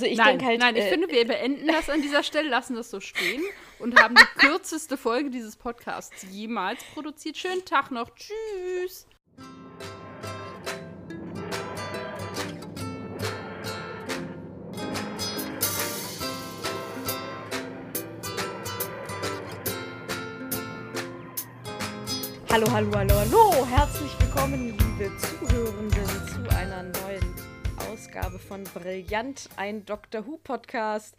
Also ich nein, halt. nein, ich äh, finde, wir beenden das an dieser Stelle, lassen das so stehen und haben die kürzeste Folge dieses Podcasts jemals produziert. Schönen Tag noch. Tschüss. Hallo, hallo, hallo, hallo. Herzlich willkommen, liebe Zuhörenden, Ausgabe von Brillant, ein Doctor Who Podcast.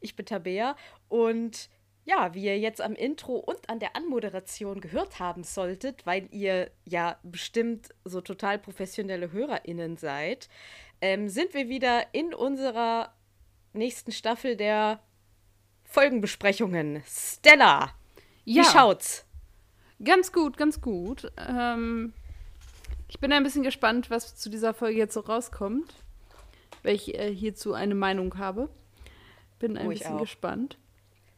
Ich bin Tabea und ja, wie ihr jetzt am Intro und an der Anmoderation gehört haben solltet, weil ihr ja bestimmt so total professionelle HörerInnen seid, ähm, sind wir wieder in unserer nächsten Staffel der Folgenbesprechungen. Stella, Ja, wie schaut's? ganz gut, ganz gut. Ähm, ich bin ein bisschen gespannt, was zu dieser Folge jetzt so rauskommt, weil ich äh, hierzu eine Meinung habe. Bin ein Oh, bisschen gespannt.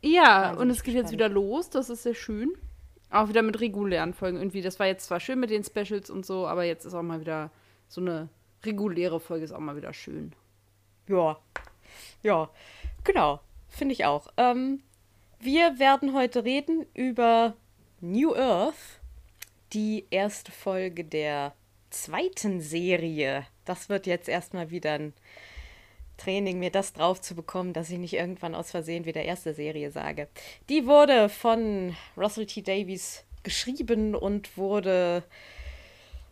Ja, und es geht jetzt gespannt. wieder los, das ist sehr schön. Auch wieder mit regulären Folgen irgendwie. Das war jetzt zwar schön mit den Specials und so, aber jetzt ist auch mal wieder so eine reguläre Folge, ist auch mal wieder schön. Ja, ja, genau, finde ich auch. Ähm, wir werden heute reden über New Earth, die erste Folge der zweiten Serie. Das wird jetzt erstmal wieder ein Training, mir das drauf zu bekommen, dass ich nicht irgendwann aus Versehen wieder erste Serie sage. Die wurde von Russell T. Davies geschrieben und wurde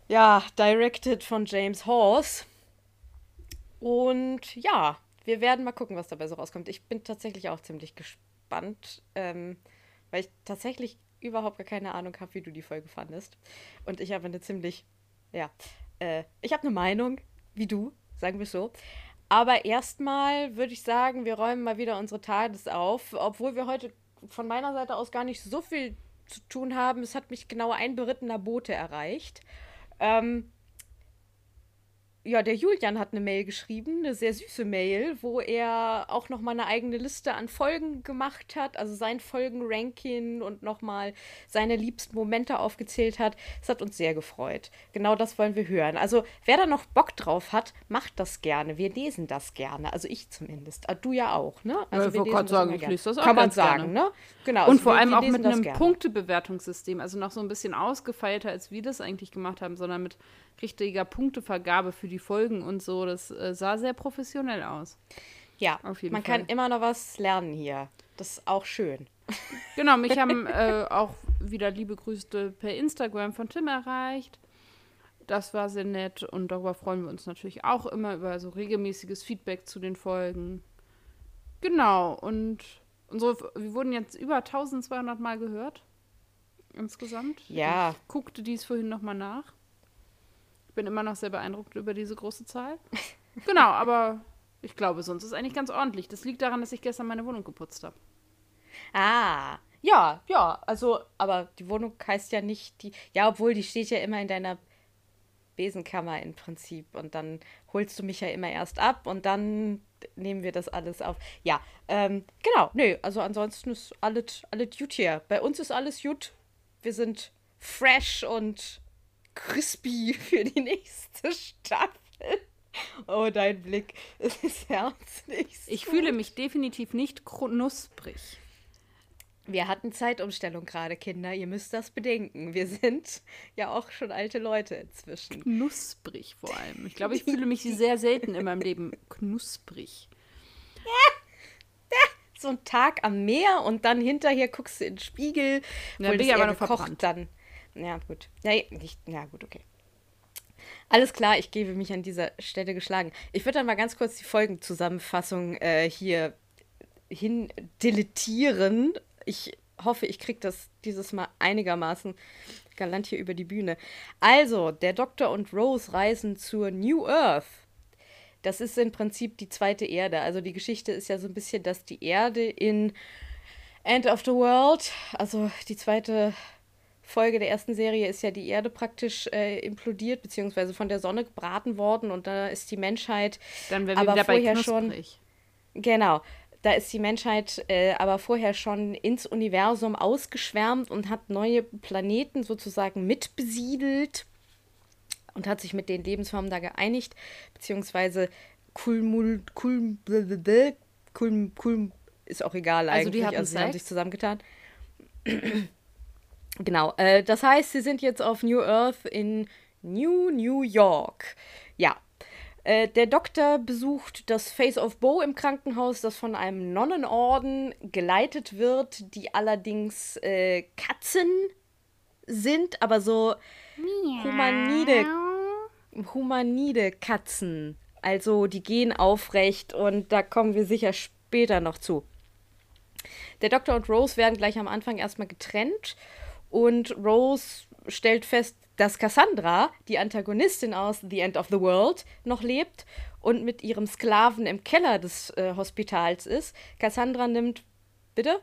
ja directed von James Hawes. Und ja, wir werden mal gucken, was dabei so rauskommt. Ich bin tatsächlich auch ziemlich gespannt, ähm, weil ich tatsächlich überhaupt gar keine Ahnung habe, wie du die Folge fandest. Und ich habe eine ziemlich, ja, äh, ich habe eine Meinung, wie du, sagen wir so. Aber erstmal würde ich sagen, wir räumen mal wieder unsere TARDIS auf, obwohl wir heute von meiner Seite aus gar nicht so viel zu tun haben. Es hat mich genau ein berittener Bote erreicht. Ähm, ja, der Julian hat eine Mail geschrieben, eine sehr süße Mail, wo er auch noch mal eine eigene Liste an Folgen gemacht hat, also sein Folgenranking und noch mal seine liebsten Momente aufgezählt hat. Das hat uns sehr gefreut. Genau das wollen wir hören. Also, wer da noch Bock drauf hat, macht das gerne. Wir lesen das gerne. Also ich zumindest. Ah, Du ja auch, ne? Also ich wir lesen das sagen, ich lese das auch Kann man sagen, gerne. ne? Genau. Und also vor wir- allem wir auch mit einem gerne. Punktebewertungssystem, also noch so ein bisschen ausgefeilter, als wir das eigentlich gemacht haben, sondern mit richtiger Punktevergabe für die Folgen und so. Das äh, sah sehr professionell aus. Ja, Auf jeden man Fall. kann immer noch was lernen hier. Das ist auch schön. Genau, mich haben äh, auch wieder liebe Grüße per Instagram von Tim erreicht. Das war sehr nett und darüber freuen wir uns natürlich auch immer über so regelmäßiges Feedback zu den Folgen. Genau, und unsere, wir wurden jetzt über 1200 Mal gehört. Insgesamt. Ja. Ich guckte dies vorhin nochmal nach. Ich bin immer noch sehr beeindruckt über diese große Zahl. Genau, aber ich glaube, sonst ist es eigentlich ganz ordentlich. Das liegt daran, dass ich gestern meine Wohnung geputzt habe. Ah, ja, ja, also, aber die Wohnung heißt ja nicht die, ja, obwohl die steht ja immer in deiner Besenkammer im Prinzip und dann holst du mich ja immer erst ab und dann nehmen wir das alles auf. Ja, ähm, genau, nö, also ansonsten ist alles, alles gut hier. Bei uns ist alles gut. Wir sind fresh und crispy für die nächste Staffel. Oh, dein Blick, es ist herzlich. Ich fühle mich definitiv nicht knusprig. Wir hatten Zeitumstellung gerade, Kinder. Ihr müsst das bedenken. Wir sind ja auch schon alte Leute inzwischen. Knusprig vor allem. Ich glaube, ich fühle mich sehr selten in meinem Leben knusprig. So ein Tag am Meer und dann hinterher guckst du in den Spiegel. Ja, bin ich aber noch verbrannt. dann. Ja, gut. Ja, nicht, ja, gut, okay. Alles klar, ich gebe mich an dieser Stelle geschlagen. Ich würde dann mal ganz kurz die Folgenzusammenfassung äh, hier hin deletieren. Ich hoffe, ich kriege das dieses Mal einigermaßen galant hier über die Bühne. Also, der Doktor und Rose reisen zur New Earth. Das ist im Prinzip die zweite Erde. Also die Geschichte ist ja so ein bisschen, dass die Erde in End of the World, also die zweite Folge der ersten Serie ist ja die Erde praktisch äh, implodiert, beziehungsweise von der Sonne gebraten worden und da ist die Menschheit Dann wären wir aber vorher schon. Genau. Da ist die Menschheit äh, aber vorher schon ins Universum ausgeschwärmt und hat neue Planeten sozusagen mitbesiedelt und hat sich mit den Lebensformen da geeinigt, beziehungsweise Kulmul, Kulm, Kulm, Kulm, ist auch egal Also die eigentlich. hatten Also sie haben sich zusammengetan. Genau. Äh, das heißt, sie sind jetzt auf New Earth in New New York. Ja. Äh, der Doktor besucht das Face of Bow im Krankenhaus, das von einem Nonnenorden geleitet wird, die allerdings äh, Katzen sind, aber so humanide, humanide Katzen. Also die gehen aufrecht und da kommen wir sicher später noch zu. Der Doktor und Rose werden gleich am Anfang erstmal getrennt und Rose stellt fest, dass Cassandra, die Antagonistin aus The End of the World, noch lebt und mit ihrem Sklaven im Keller des äh, Hospitals ist. Cassandra nimmt. Bitte?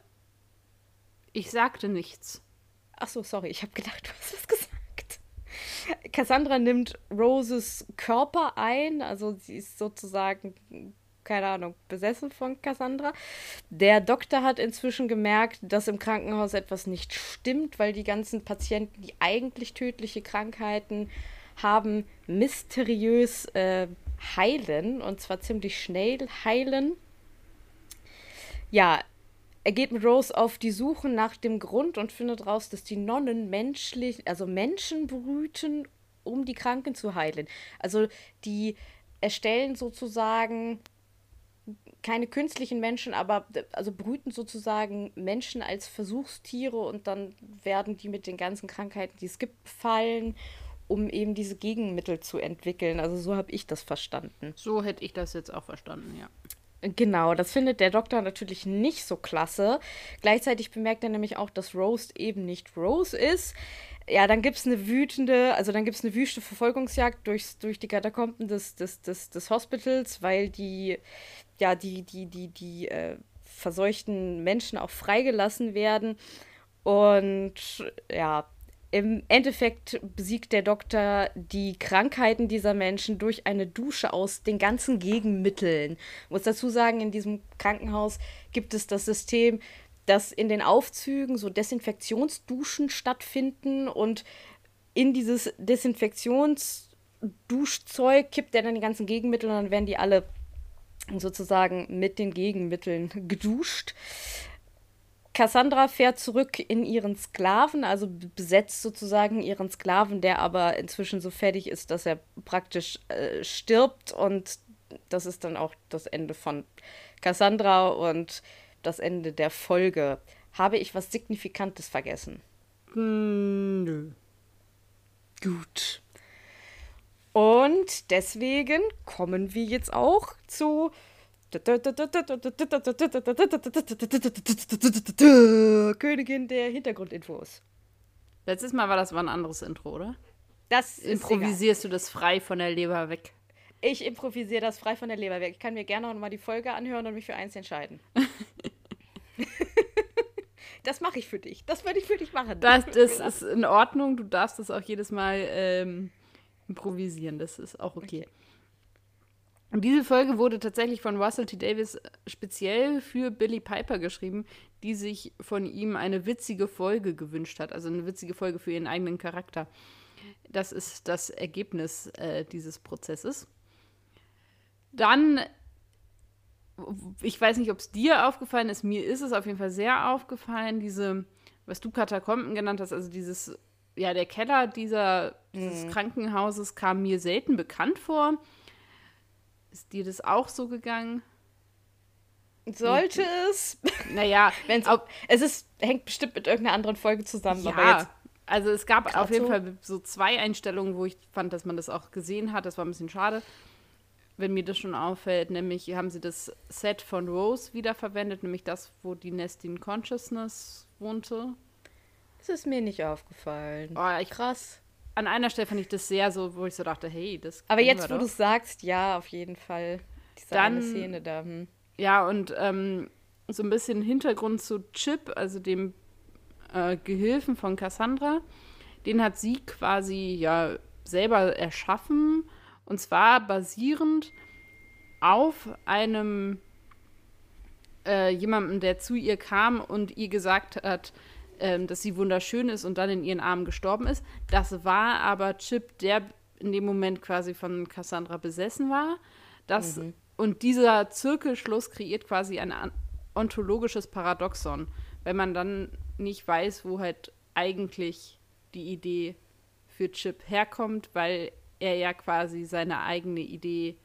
Ich sagte nichts. Ach so, sorry, ich habe gedacht, du hast was gesagt. Cassandra nimmt Roses Körper ein, also sie ist sozusagen, keine Ahnung, besessen von Cassandra. Der Doktor hat inzwischen gemerkt, dass im Krankenhaus etwas nicht stimmt, weil die ganzen Patienten, die eigentlich tödliche Krankheiten haben, mysteriös äh, heilen und zwar ziemlich schnell heilen. Ja, er geht mit Rose auf die Suche nach dem Grund und findet raus, dass die Nonnen menschlich, also Menschen brüten, um die Kranken zu heilen. Also die erstellen sozusagen keine künstlichen Menschen, aber also brüten sozusagen Menschen als Versuchstiere und dann werden die mit den ganzen Krankheiten, die es gibt, befallen, um eben diese Gegenmittel zu entwickeln. Also so habe ich das verstanden. So hätte ich das jetzt auch verstanden, ja. Genau, das findet der Doktor natürlich nicht so klasse. Gleichzeitig bemerkt er nämlich auch, dass Rose eben nicht Rose ist. Ja, dann gibt es eine wütende, also dann gibt es eine wüste Verfolgungsjagd durchs, durch die Katakomben des, des, des, des Hospitals, weil die, ja, die, die, die, die äh, verseuchten Menschen auch freigelassen werden. Und ja, im Endeffekt besiegt der Doktor die Krankheiten dieser Menschen durch eine Dusche aus den ganzen Gegenmitteln. Ich muss dazu sagen, in diesem Krankenhaus gibt es das System, dass in den Aufzügen so Desinfektionsduschen stattfinden und in dieses Desinfektionsduschzeug kippt er dann die ganzen Gegenmittel und dann werden die alle sozusagen mit den Gegenmitteln geduscht. Cassandra fährt zurück in ihren Sklaven, also besetzt sozusagen ihren Sklaven, der aber inzwischen so fertig ist, dass er praktisch äh, stirbt. Und das ist dann auch das Ende von Cassandra und das Ende der Folge. Habe ich was Signifikantes vergessen? Hm, nö. Gut. Und deswegen kommen wir jetzt auch zu Königin der Hintergrundinfos. Letztes Mal war das mal ein anderes Intro, oder? Das ist egal. Improvisierst du das frei von der Leber weg? Ich improvisiere das frei von der Leber weg. Ich kann mir gerne noch mal die Folge anhören und mich für eins entscheiden. das mache ich für dich. Das würde ich für dich machen. Das, das ist in Ordnung. Du darfst das auch jedes Mal ähm, improvisieren. Das ist auch okay. Und diese Folge wurde tatsächlich von Russell T. Davis speziell für Billy Piper geschrieben, die sich von ihm eine witzige Folge gewünscht hat. Also eine witzige Folge für ihren eigenen Charakter. Das ist das Ergebnis äh, dieses Prozesses. Dann, ich weiß nicht, ob es dir aufgefallen ist, mir ist es auf jeden Fall sehr aufgefallen, diese, was du Katakomben genannt hast, also dieses, ja, der Keller dieser, dieses Krankenhauses kam mir selten bekannt vor. Ist dir das auch so gegangen? Sollte es? Naja, Wenn's, ob, es ist, hängt bestimmt mit irgendeiner anderen Folge zusammen. Ja, also es gab auf jeden so. Fall so zwei Einstellungen, wo ich fand, dass man das auch gesehen hat. Das war ein bisschen schade, wenn mir das schon auffällt. Nämlich haben sie das Set von Rose wiederverwendet, nämlich das, wo die Nestin Consciousness wohnte. Es ist mir nicht aufgefallen. Oh, ich, Krass. an einer Stelle fand ich das sehr so, wo ich so dachte, hey, das Aber jetzt, wo du es sagst, ja, auf jeden Fall. Diese Dann- eine Szene da. Hm. Ja, und ähm, so ein bisschen Hintergrund zu Chip, also dem äh, Gehilfen von Cassandra. Den hat sie quasi ja selber erschaffen. Und zwar basierend auf einem äh, jemandem, der zu ihr kam und ihr gesagt hat, ähm, dass sie wunderschön ist und dann in ihren Armen gestorben ist. Das war aber Chip, der in dem Moment quasi von Cassandra besessen war. Das, mhm. Und dieser Zirkelschluss kreiert quasi ein ontologisches Paradoxon, wenn man dann nicht weiß, wo halt eigentlich die Idee für Chip herkommt, weil er ja quasi seine eigene Idee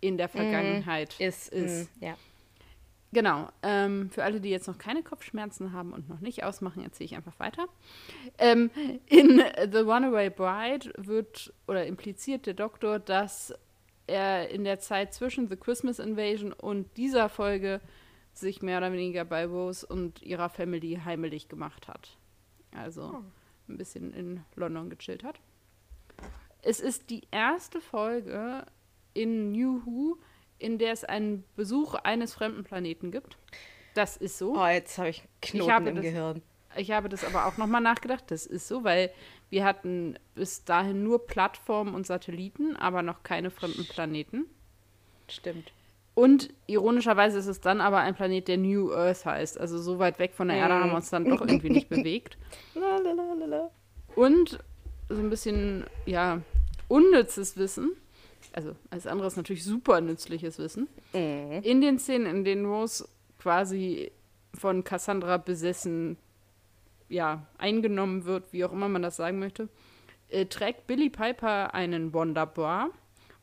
in der mhm. Vergangenheit mm, ist. ist. Mm, ja. Genau. Ähm, für alle, die jetzt noch keine Kopfschmerzen haben und noch nicht ausmachen, erzähle ich einfach weiter. Ähm, in The Runaway Bride wird oder impliziert der Doktor, dass er in der Zeit zwischen The Christmas Invasion und dieser Folge sich mehr oder weniger bei Rose und ihrer Family heimelig gemacht hat. Also oh. ein bisschen in London gechillt hat. Es ist die erste Folge in New Who, in der es einen Besuch eines fremden Planeten gibt. Das ist so. Oh, jetzt habe ich Knoten ich im das, Gehirn. Ich habe das aber auch nochmal nachgedacht. Das ist so, weil wir hatten bis dahin nur Plattformen und Satelliten, aber noch keine fremden Planeten. Stimmt. Und ironischerweise ist es dann aber ein Planet, der New Earth heißt. Also so weit weg von der Erde haben wir uns dann doch irgendwie nicht bewegt. Und so ein bisschen, ja, unnützes Wissen also alles andere ist natürlich super nützliches Wissen. Mhm. In den Szenen, in denen Rose quasi von Cassandra besessen, ja, eingenommen wird, wie auch immer man das sagen möchte, äh, trägt Billy Piper einen Wonderbar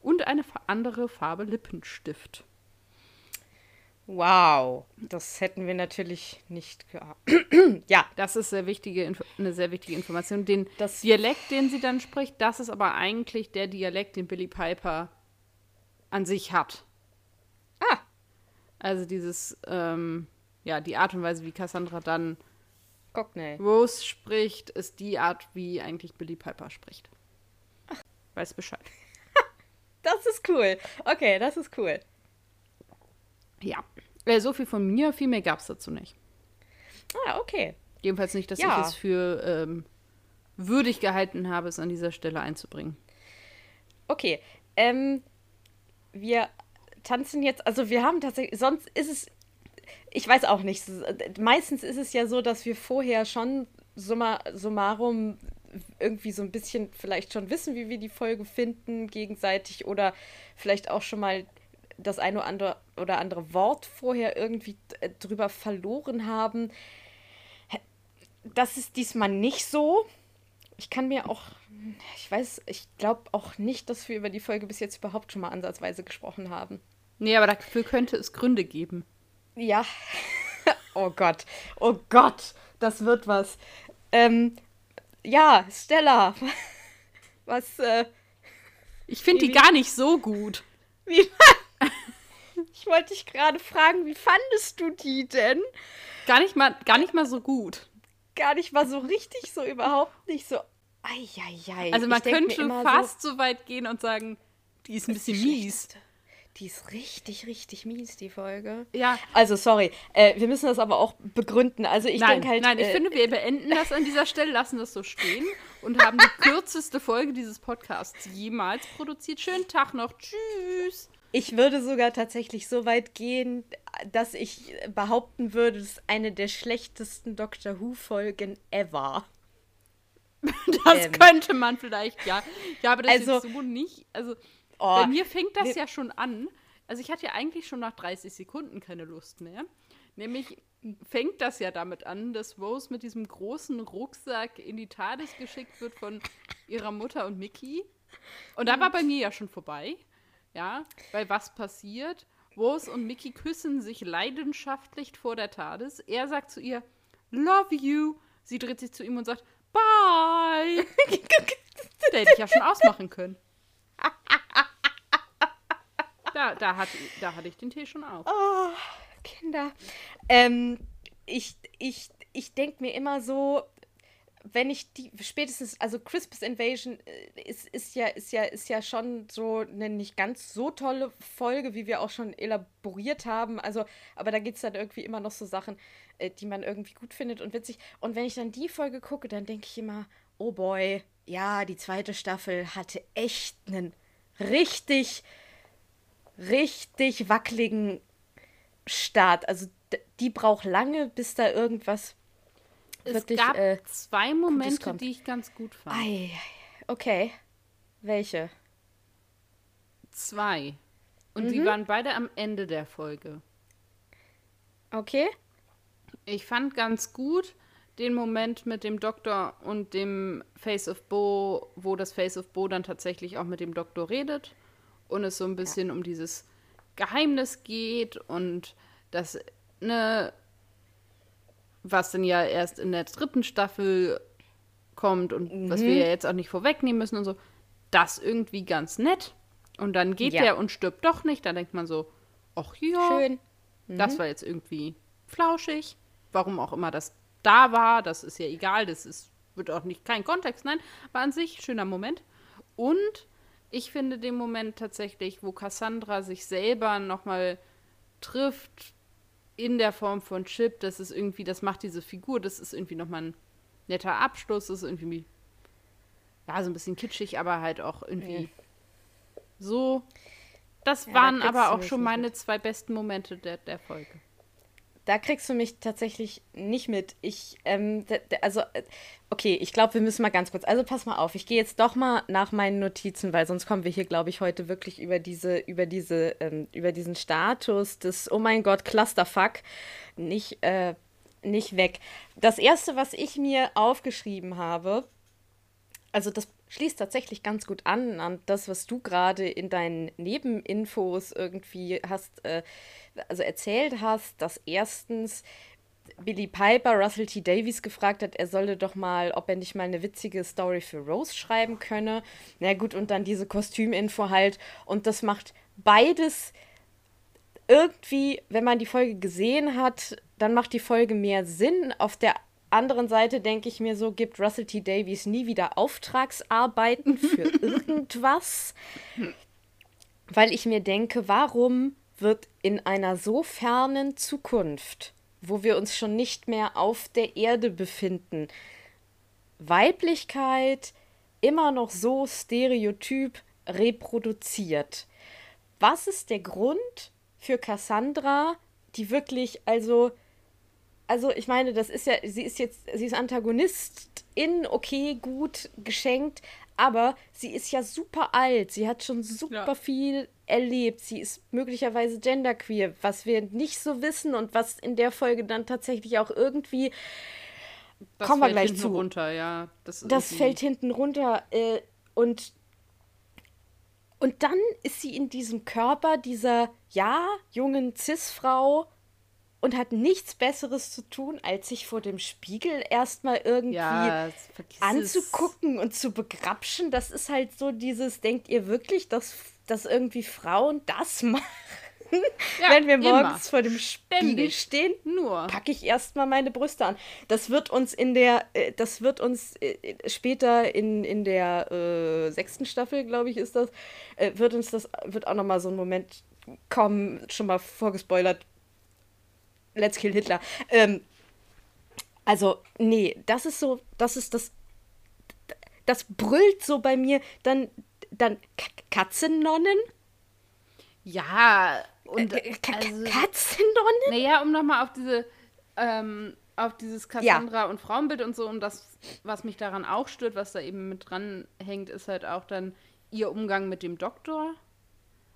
und eine andere Farbe Lippenstift. Wow, das hätten wir natürlich nicht gehabt. ja. Das ist sehr wichtige, eine sehr wichtige Information. Den das Dialekt, den sie dann spricht, das ist aber eigentlich der Dialekt, den Billy Piper an sich hat. Ah. Also dieses, ähm, ja, die Art und Weise, wie Cassandra dann Cockney. Rose spricht, ist die Art, wie eigentlich Billy Piper spricht. Ach. Weiß Bescheid. das ist cool. Okay, das ist cool. Ja. Äh, so viel von mir, viel mehr gab es dazu nicht. Ah, okay. Jedenfalls nicht, dass ja. ich es für ähm, würdig gehalten habe, es an dieser Stelle einzubringen. Okay. Ähm, wir tanzen jetzt, also wir haben tatsächlich, sonst ist es, ich weiß auch nicht, meistens ist es ja so, dass wir vorher schon summa, summarum irgendwie so ein bisschen vielleicht schon wissen, wie wir die Folge finden gegenseitig oder vielleicht auch schon mal das eine oder andere, oder andere Wort vorher irgendwie äh, drüber verloren haben. Das ist diesmal nicht so. Ich kann mir auch, ich weiß, ich glaube auch nicht, dass wir über die Folge bis jetzt überhaupt schon mal ansatzweise gesprochen haben. Nee, aber dafür könnte es Gründe geben. Ja. oh Gott. Oh Gott. Das wird was. Ähm, ja, Stella. Was, äh. Ich finde die gar nicht so gut. Wie, ich wollte dich gerade fragen, wie fandest du die denn? Gar nicht mal, gar nicht mal so gut. Gar nicht mal so richtig, so überhaupt nicht so. Eieiei. Also man könnte fast so, so, weit gehen und sagen, die ist ein bisschen mies. Die ist richtig, richtig mies, die Folge. Ja. Also, sorry. Äh, wir müssen das aber auch begründen. Also, ich denke halt. Nein, ich äh, finde, wir beenden das an dieser Stelle, lassen das so stehen und haben die kürzeste Folge dieses Podcasts jemals produziert. Schönen Tag noch. Tschüss. Ich würde sogar tatsächlich so weit gehen, dass ich behaupten würde, es ist eine der schlechtesten Doctor Who-Folgen ever. Das ähm. könnte man vielleicht, ja. Ja, aber das also, jetzt so nicht. Also, oh, bei mir fängt das ja schon an. Also, ich hatte ja eigentlich schon nach 30 Sekunden keine Lust mehr. Nämlich fängt das ja damit an, dass Rose mit diesem großen Rucksack in die TARDIS geschickt wird von ihrer Mutter und Mickey. Und da war bei mir ja schon vorbei. Ja, weil was passiert? Rose und Mickey küssen sich leidenschaftlich vor der TARDIS. Er sagt zu ihr, Love you. Sie dreht sich zu ihm und sagt, Bye. da hätte ich ja schon ausmachen können. Da, da, hat, da hatte ich den Tee schon auf. Oh, Kinder. Ähm, ich ich, ich denke mir immer so, wenn ich die spätestens, also Christmas Invasion äh, ist, ist ja, ist ja, ist ja schon so eine nicht ganz so tolle Folge, wie wir auch schon elaboriert haben. Also, aber da gibt es dann irgendwie immer noch so Sachen, äh, die man irgendwie gut findet und witzig. Und wenn ich dann die Folge gucke, dann denke ich immer, oh boy, ja, die zweite Staffel hatte echt einen richtig, richtig wackeligen Start. Also die braucht lange, bis da irgendwas es wirklich, gab äh, zwei Momente, die ich ganz gut fand. Ei, okay. Welche? Zwei. Und mhm. sie waren beide am Ende der Folge. Okay. Ich fand ganz gut den Moment mit dem Doktor und dem Face of Bo, wo das Face of Bo dann tatsächlich auch mit dem Doktor redet und es so ein bisschen ja. um dieses Geheimnis geht und das, ne, was dann ja erst in der dritten Staffel kommt und mhm. was wir ja jetzt auch nicht vorwegnehmen müssen und so, das irgendwie ganz nett. Und dann geht ja. der und stirbt doch nicht. Da denkt man so, ach ja, Schön. Mhm. das war jetzt irgendwie flauschig. Warum auch immer das da war, das ist ja egal, das ist, wird auch nicht kein Kontext, nein, aber an sich schöner Moment. Und ich finde den Moment tatsächlich, wo Cassandra sich selber nochmal trifft in der Form von Chip, das ist irgendwie, das macht diese Figur, das ist irgendwie nochmal ein netter Abschluss, das ist irgendwie, ja, so ein bisschen kitschig, aber halt auch irgendwie mhm. so. Das ja, waren aber auch schon meine zwei besten Momente der, der Folge da kriegst du mich tatsächlich nicht mit. Ich, ähm, also, äh, okay, ich glaube, wir müssen mal ganz kurz. Also pass mal auf, ich gehe jetzt doch mal nach meinen Notizen, weil sonst kommen wir hier, glaube ich, heute wirklich über diese, über diese, ähm, über diesen Status des, oh mein Gott, Clusterfuck nicht, äh, nicht weg. Das erste, was ich mir aufgeschrieben habe, also das schließt tatsächlich ganz gut an an das, was du gerade in deinen Nebeninfos irgendwie hast, äh, also erzählt hast, dass erstens Billy Piper Russell T. Davies gefragt hat, er solle doch mal, ob er nicht mal eine witzige Story für Rose schreiben könne. Na gut, und dann diese Kostüminfo halt. Und das macht beides irgendwie, wenn man die Folge gesehen hat, dann macht die Folge mehr Sinn. Auf der anderen Seite denke ich mir so, gibt Russell T. Davies nie wieder Auftragsarbeiten für irgendwas. Weil ich mir denke, warum wird in einer so fernen Zukunft, wo wir uns schon nicht mehr auf der Erde befinden, Weiblichkeit immer noch so stereotyp reproduziert? Was ist der Grund für Cassandra, die wirklich also also ich meine, das ist ja, sie ist jetzt, sie ist Antagonistin, okay, gut, geschenkt, aber sie ist ja super alt, sie hat schon super ja. viel erlebt, sie ist möglicherweise genderqueer, was wir nicht so wissen und was in der Folge dann tatsächlich auch irgendwie das kommen wir gleich zu. runter, ja. Das, das fällt hinten runter äh, und und dann ist sie in diesem Körper dieser ja jungen Cis-Frau und hat nichts Besseres zu tun, als sich vor dem Spiegel erstmal irgendwie ja, anzugucken es. und zu begrapschen. Das ist halt so dieses, denkt ihr wirklich, dass, dass irgendwie Frauen das machen? Ja, Wenn wir morgens immer. vor dem Spiegel stehen, nur packe ich erstmal meine Brüste an. Das wird uns in der, äh, das wird uns äh, später in, in der äh, sechsten Staffel, glaube ich, ist das, äh, wird uns das, wird auch nochmal so ein Moment kommen, schon mal vorgespoilert, Let's Kill Hitler. Ähm, also, nee, das ist so, das ist das, das brüllt so bei mir. Dann, dann Katzennonnen? Ja, und äh, also, Katzennonnen? Naja, um nochmal auf diese, ähm, auf dieses Cassandra ja. und Frauenbild und so und das, was mich daran auch stört, was da eben mit dran hängt, ist halt auch dann ihr Umgang mit dem Doktor.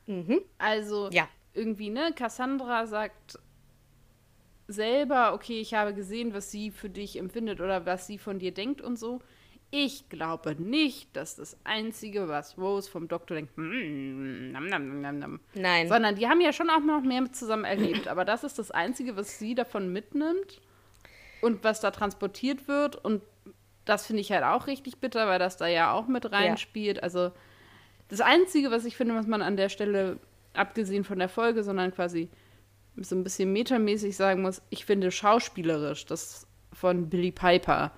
Mhm. Also, ja. irgendwie, ne, Cassandra sagt selber, okay, ich habe gesehen, was sie für dich empfindet oder was sie von dir denkt und so. Ich glaube nicht, dass das Einzige, was Rose vom Doktor denkt, mm, nam, nam, nam, nam. Nein. Sondern die haben ja schon auch noch mehr zusammen erlebt. Aber das ist das Einzige, was sie davon mitnimmt und was da transportiert wird. Und das finde ich halt auch richtig bitter, weil das da ja auch mit reinspielt. Ja. Also das Einzige, was ich finde, was man an der Stelle, abgesehen von der Folge, sondern quasi so ein bisschen metamäßig sagen muss, ich finde schauspielerisch das von Billy Piper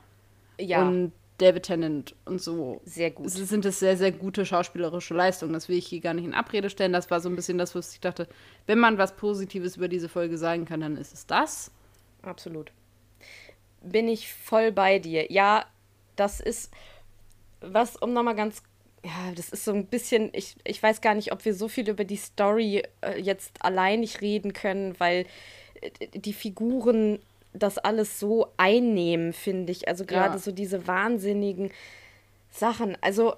ja. und David Tennant und so. Sehr gut. Sind es sehr, sehr gute schauspielerische Leistungen. Das will ich hier gar nicht in Abrede stellen. Das war so ein bisschen das, was ich dachte, wenn man was Positives über diese Folge sagen kann, dann ist es das. Absolut. Bin ich voll bei dir. Ja, das ist was, um nochmal ganz ja, das ist so ein bisschen, ich, ich weiß gar nicht, ob wir so viel über die Story äh, jetzt allein nicht reden können, weil äh, die Figuren das alles so einnehmen, finde ich. Also gerade ja. so diese wahnsinnigen Sachen. Also.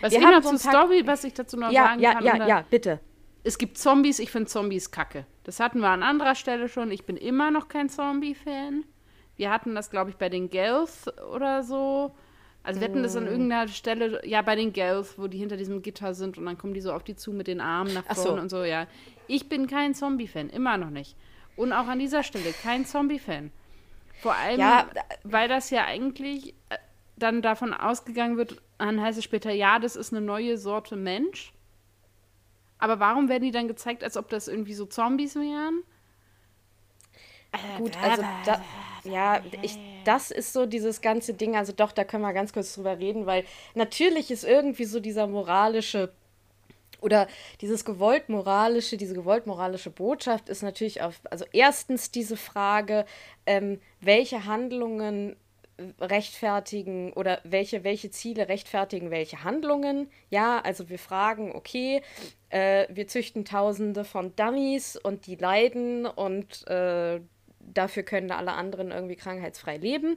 Was wir haben noch zur Story, was ich dazu noch ja, sagen ja, kann? Ja, ja, ja, bitte. es gibt Zombies, ich finde Zombies kacke. Das hatten wir an anderer Stelle schon. Ich bin immer noch kein Zombie-Fan. Wir hatten das, glaube ich, bei den Gelth oder so. Also wir hatten das an Mm. irgendeiner Stelle, ja, bei den Gelth, wo die hinter diesem Gitter sind und dann kommen die so auf die zu mit den Armen nach Ach so. vorne und so, ja. Ich bin kein Zombie-Fan, immer noch nicht. Und auch an dieser Stelle kein Zombie-Fan. Vor allem, Ja, weil das ja eigentlich äh, dann davon ausgegangen wird, dann heißt es später, ja, das ist eine neue Sorte Mensch. Aber warum werden die dann gezeigt, als ob das irgendwie so Zombies wären? Gut, also da, ja, ich, das ist so dieses ganze Ding. Also doch, da können wir ganz kurz drüber reden, weil natürlich ist irgendwie so dieser moralische oder dieses gewollt moralische, diese gewollt moralische Botschaft ist natürlich auf, also erstens diese Frage, ähm, welche Handlungen rechtfertigen oder welche, welche Ziele rechtfertigen welche Handlungen. Ja, also wir fragen, okay, äh, wir züchten tausende von Dummies und die leiden und äh, dafür können alle anderen irgendwie krankheitsfrei leben.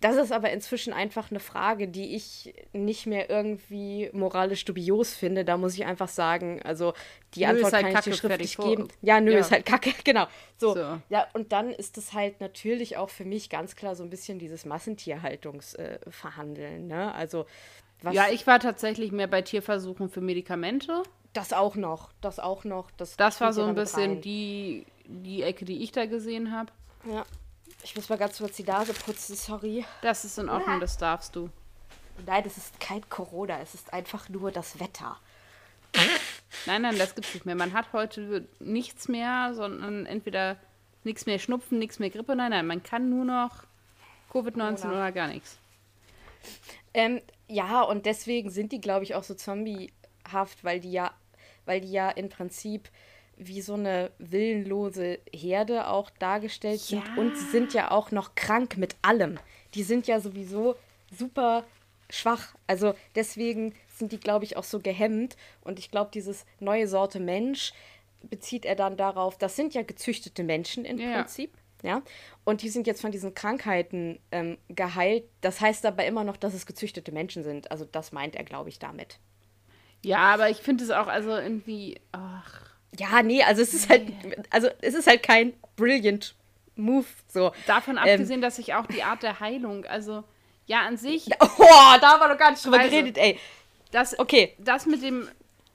Das ist aber inzwischen einfach eine Frage, die ich nicht mehr irgendwie moralisch dubios finde. Da muss ich einfach sagen, also die Nö, Antwort halt kann Kacke, ich dir schriftlich geben. Ja, nö, Ja. ist halt kacke, genau. So. So. Ja, und dann ist es halt natürlich auch für mich ganz klar so ein bisschen dieses Massentierhaltungsverhandeln. Äh, ne? Also, was, Ja, ich war tatsächlich mehr bei Tierversuchen für Medikamente. das auch noch, das auch noch. Das, Das war so ein bisschen rein. die, die Ecke, die ich da gesehen habe. Ja. Ich muss mal ganz kurz die Nase putzen, sorry. Das ist in Ordnung, das darfst du. Nein, es ist kein Corona, es ist einfach nur das Wetter. Nein, nein, das gibt's nicht mehr. Man hat heute nichts mehr, sondern entweder nichts mehr Schnupfen, nichts mehr Grippe. Nein, nein, man kann nur noch Covid-19 Corona. oder gar nichts. Ähm, ja, und deswegen sind die, glaube ich, auch so zombiehaft, weil die ja, weil die ja im Prinzip wie so eine willenlose Herde auch dargestellt sind Ja. und sie sind ja auch noch krank mit allem. Die sind ja sowieso super schwach. Also deswegen sind die, glaube ich, auch so gehemmt. Und ich glaube, dieses neue Sorte Mensch bezieht er dann darauf, das sind ja gezüchtete Menschen im Ja. Prinzip. Ja, und die sind jetzt von diesen Krankheiten ähm, geheilt. Das heißt aber immer noch, dass es gezüchtete Menschen sind. Also das meint er, glaube ich, damit. Ja, aber ich finde es auch, also irgendwie, ach, Ja, nee, also es ist halt, also es ist halt kein brilliant Move. So. davon Ähm. abgesehen, dass ich auch die Art der Heilung, also ja, an sich, Oh, da haben wir noch gar nicht drüber Also, geredet, ey. das, Okay. das mit dem,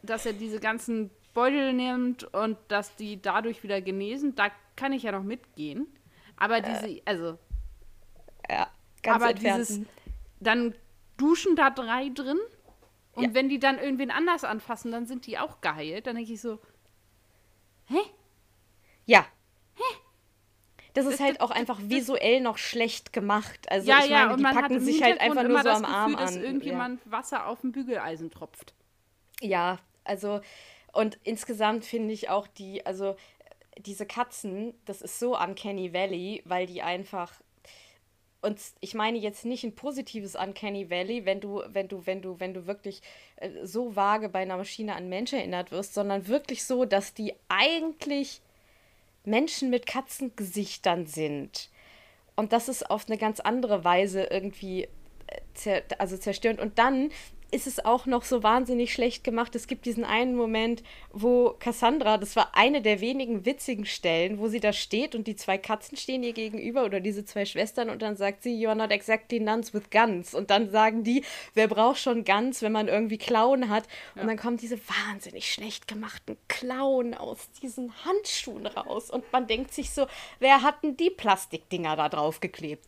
dass er diese ganzen Beutel nimmt und dass die dadurch wieder genesen, da kann ich ja noch mitgehen. Aber diese, also, Ja, ganz aber entfernt. dieses, dann duschen da drei drin und Ja. wenn die dann irgendwen anders anfassen, dann sind die auch geheilt. Dann denke ich so, hä? Ja. Das ist Das- halt das- auch einfach visuell noch schlecht gemacht. Also ja, ich ja, meine, und die packen sich halt einfach nur so am Gefühl, Arm dass an. irgendjemand Wasser auf ein Bügeleisen tropft. Ja, also und insgesamt finde ich auch die, also diese Katzen, das ist so Uncanny Valley, weil die einfach und ich meine jetzt nicht ein positives Uncanny Valley, wenn du, wenn du, wenn du, wenn du wirklich äh, so vage bei einer Maschine an Mensch erinnert wirst, sondern wirklich so, dass die eigentlich Menschen mit Katzengesichtern sind. Und das ist auf eine ganz andere Weise irgendwie äh, zer also zerstörend. Und dann ist es auch noch so wahnsinnig schlecht gemacht. Es gibt diesen einen Moment, wo Cassandra, das war eine der wenigen witzigen Stellen, wo sie da steht und die zwei Katzen stehen ihr gegenüber oder diese zwei Schwestern und dann sagt sie, you are not exactly nuns with guns. Und dann sagen die, wer braucht schon Guns, wenn man irgendwie Klauen hat? Und dann kommen diese wahnsinnig schlecht gemachten Klauen aus diesen Handschuhen raus. Und man denkt sich so, wer hat denn die Plastikdinger da drauf geklebt?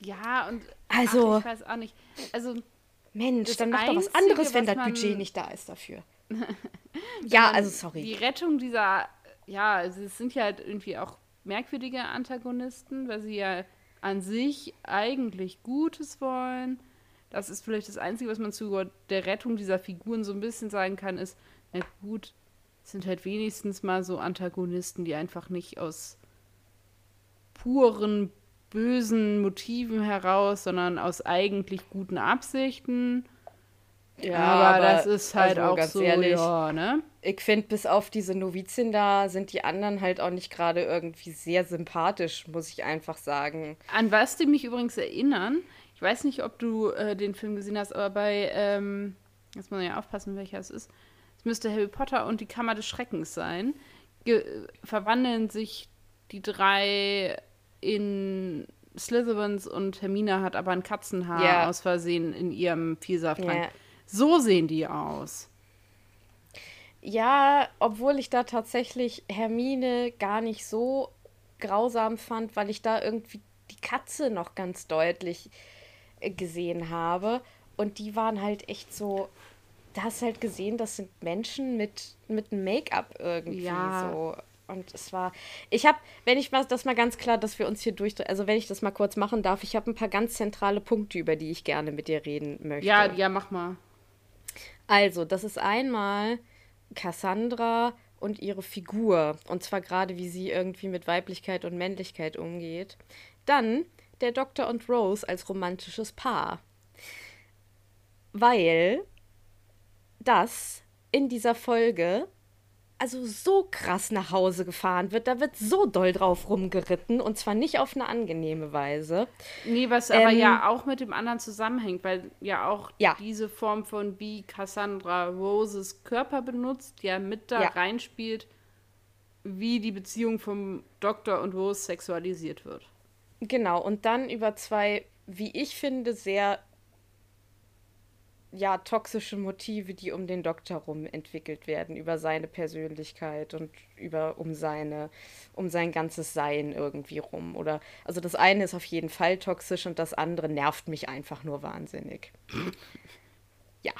Ja, und Also- ach, ich weiß auch nicht. Also, Mensch, dann mach doch was anderes, wenn das Budget nicht da ist dafür. ja, also sorry. die Rettung dieser, ja, also es sind ja halt irgendwie auch merkwürdige Antagonisten, weil sie ja an sich eigentlich Gutes wollen. Das ist vielleicht das Einzige, was man zu der Rettung dieser Figuren so ein bisschen sagen kann, ist, na gut, es sind halt wenigstens mal so Antagonisten, die einfach nicht aus puren bösen Motiven heraus, sondern aus eigentlich guten Absichten. Ja, aber, das ist halt also auch ganz so, ehrlich, ja, ne? Ich finde, bis auf diese Novizin da sind die anderen halt auch nicht gerade irgendwie sehr sympathisch, muss ich einfach sagen. An was die mich übrigens erinnern, ich weiß nicht, ob du äh, den Film gesehen hast, aber bei, ähm, jetzt muss man ja aufpassen, welcher es ist. müsste Harry Potter und die Kammer des Schreckens sein, ge verwandeln sich die drei in Slytherins und Hermine hat aber ein Katzenhaar Ja. aus Versehen in ihrem Vielsaft. Ja. So sehen die aus. Ja, obwohl ich da tatsächlich Hermine gar nicht so grausam fand, weil ich da irgendwie die Katze noch ganz deutlich äh, gesehen habe. Und die waren halt echt so. Da hast du halt gesehen, das sind Menschen mit, mit Make-up irgendwie Ja. so. Und es war. Ich habe, wenn ich mal das mal ganz klar, dass wir uns hier durch. Also, wenn ich das mal kurz machen darf, ich habe ein paar ganz zentrale Punkte, über die ich gerne mit dir reden möchte. Ja, ja, mach mal. Also, das ist einmal Cassandra und ihre Figur. Und zwar gerade, wie sie irgendwie mit Weiblichkeit und Männlichkeit umgeht. Dann der Doktor und Rose als romantisches Paar. Weil das in dieser Folge also so krass nach Hause gefahren wird. Da wird so doll drauf rumgeritten und zwar nicht auf eine angenehme Weise. Nee, was aber Ähm, ja auch mit dem anderen zusammenhängt, weil ja auch Ja. diese Form von wie Cassandra Roses Körper benutzt, ja mit da Ja. reinspielt, wie die Beziehung vom Doktor und Rose sexualisiert wird. Genau, und dann über zwei, wie ich finde, sehr ja, toxische Motive, die um den Doktor rum entwickelt werden, über seine Persönlichkeit und über um seine, um sein ganzes Sein irgendwie rum. Oder also das eine ist auf jeden Fall toxisch und das andere nervt mich einfach nur wahnsinnig. Ja.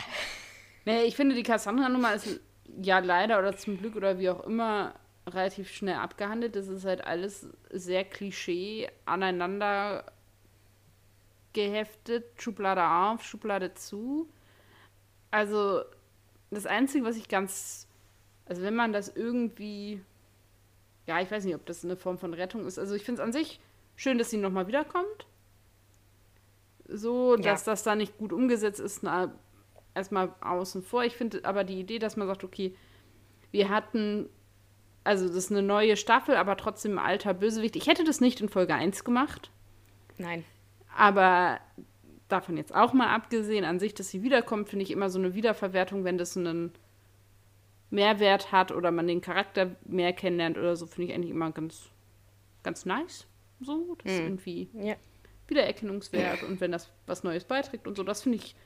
Nee, ich finde, die Cassandra-Nummer ist ja leider oder zum Glück oder wie auch immer relativ schnell abgehandelt. Das ist halt alles sehr Klischee aneinander geheftet, Schublade auf, Schublade zu. Also das Einzige, was ich ganz, also wenn man das irgendwie, ja, ich weiß nicht, ob das eine Form von Rettung ist. Also ich finde es an sich schön, dass sie nochmal wiederkommt. So, dass Ja. das da nicht gut umgesetzt ist, na, erstmal außen vor. Ich finde aber die Idee, dass man sagt, okay, wir hatten, also das ist eine neue Staffel, aber trotzdem ein alter Bösewicht. Ich hätte das nicht in Folge 1 gemacht, Nein. aber davon jetzt auch mal abgesehen, an sich, dass sie wiederkommt, finde ich immer so eine Wiederverwertung, wenn das einen Mehrwert hat oder man den Charakter mehr kennenlernt oder so, finde ich eigentlich immer ganz, ganz nice. So, das ist irgendwie Ja. Wiedererkennungswert und wenn das was Neues beiträgt und so, das finde ich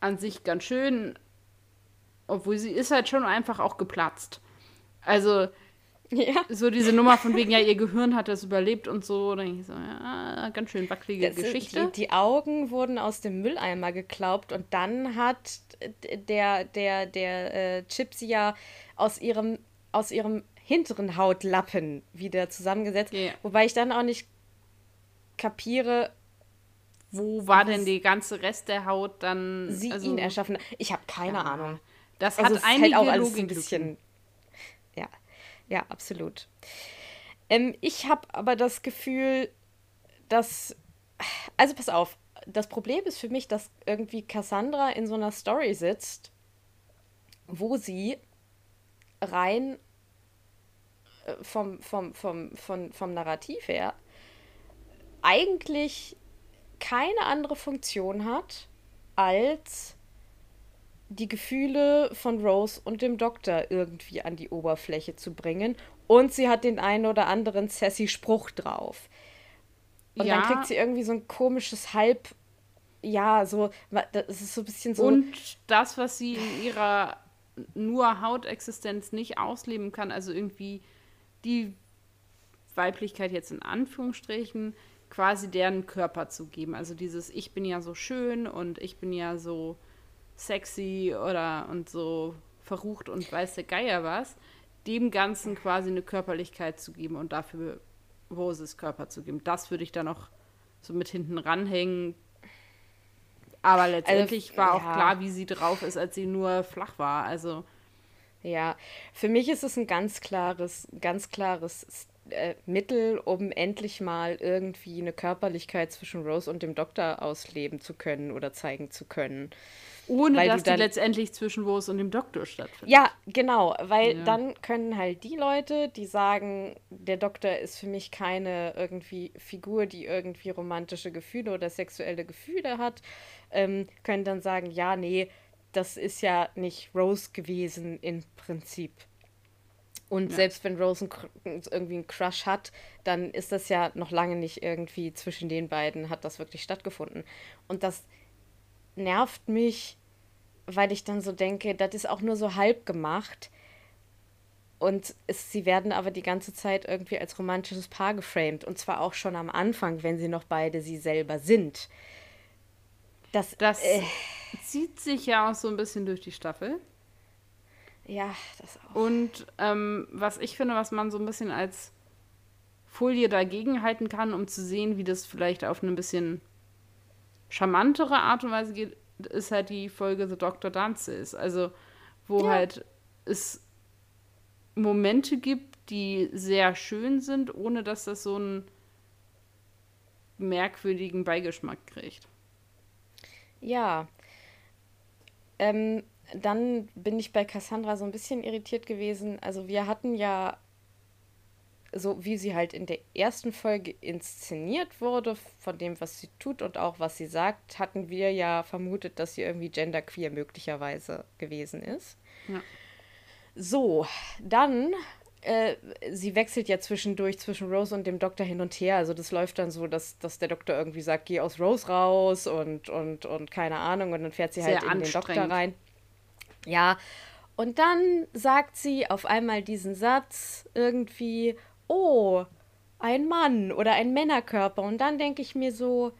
an sich ganz schön. Obwohl sie ist halt schon einfach auch geplatzt. Also Ja. so diese Nummer von wegen, ja, ihr Gehirn hat das überlebt und so, dann denke ich so, ja, ganz schön wackelige Das Geschichte. Die, die Augen wurden aus dem Mülleimer geklaubt und dann hat der, der, der äh, sie ja aus ihrem, aus ihrem hinteren Hautlappen wieder zusammengesetzt. Ja. Wobei ich dann auch nicht kapiere, Wo war denn die ganze Rest der Haut dann? sie also, ihn erschaffen. Ich habe keine Ja. Ahnung. Das Also hat ist einige halt auch alles ein bisschen. Ja, absolut. Ähm, ich habe aber das Gefühl, dass. Also pass auf, das Problem ist für mich, dass irgendwie Cassandra in so einer Story sitzt, wo sie rein äh, vom, vom, vom, vom, vom Narrativ her eigentlich keine andere Funktion hat, als die Gefühle von Rose und dem Doktor irgendwie an die Oberfläche zu bringen. Und sie hat den einen oder anderen sassy Spruch drauf. Und ja, dann kriegt sie irgendwie so ein komisches Halb. Ja, so. Das ist so ein bisschen so. und das, was sie in ihrer nur Hautexistenz nicht ausleben kann, also irgendwie die Weiblichkeit jetzt in Anführungsstrichen, quasi deren Körper zu geben. Also dieses Ich bin ja so schön und ich bin ja so sexy oder und so verrucht und weiß der Geier was, dem Ganzen quasi eine Körperlichkeit zu geben und dafür Roses Körper zu geben. Das würde ich da noch so mit hinten ranhängen. Aber letztendlich war auch ja. klar, wie sie drauf ist, als sie nur flach war. Also Ja, für mich ist es ein ganz klares, ganz klares äh, Mittel, um endlich mal irgendwie eine Körperlichkeit zwischen Rose und dem Doktor ausleben zu können oder zeigen zu können. ohne Weil dass du die dann- letztendlich zwischen Rose und dem Doktor stattfindet. Ja, genau, weil Ja. dann können halt die Leute, die sagen, der Doktor ist für mich keine irgendwie Figur, die irgendwie romantische Gefühle oder sexuelle Gefühle hat, ähm, können dann sagen, ja, nee, das ist ja nicht Rose gewesen im Prinzip. Und ja. selbst wenn Rose irgendwie einen Crush hat, dann ist das ja noch lange nicht irgendwie zwischen den beiden, hat das wirklich stattgefunden. Und das nervt mich, weil ich dann so denke, das ist auch nur so halb gemacht. Und es, sie werden aber die ganze Zeit irgendwie als romantisches Paar geframed. Und zwar auch schon am Anfang, wenn sie noch beide sie selber sind. Das, das äh, zieht sich ja auch so ein bisschen durch die Staffel. Ja, das auch. Und ähm, was ich finde, was man so ein bisschen als Folie dagegen halten kann, um zu sehen, wie das vielleicht auf eine bisschen charmantere Art und Weise geht, ist halt die Folge The Doctor Dances. Also, wo ja. halt es Momente gibt, die sehr schön sind, ohne dass das so einen merkwürdigen Beigeschmack kriegt. Ja. Ähm, dann bin ich bei Cassandra so ein bisschen irritiert gewesen. Also wir hatten ja, so wie sie halt in der ersten Folge inszeniert wurde, von dem, was sie tut und auch was sie sagt, hatten wir ja vermutet, dass sie irgendwie genderqueer möglicherweise gewesen ist. Ja. So, dann äh, sie wechselt ja zwischendurch zwischen Rose und dem Doktor hin und her. Also das läuft dann so, dass, dass der Doktor irgendwie sagt, geh aus Rose raus und, und, und keine Ahnung. Und dann fährt sie Sehr halt in den Doktor rein. Ja, und dann sagt sie auf einmal diesen Satz irgendwie, oh, ein Mann oder ein Männerkörper. Und dann denke ich mir so,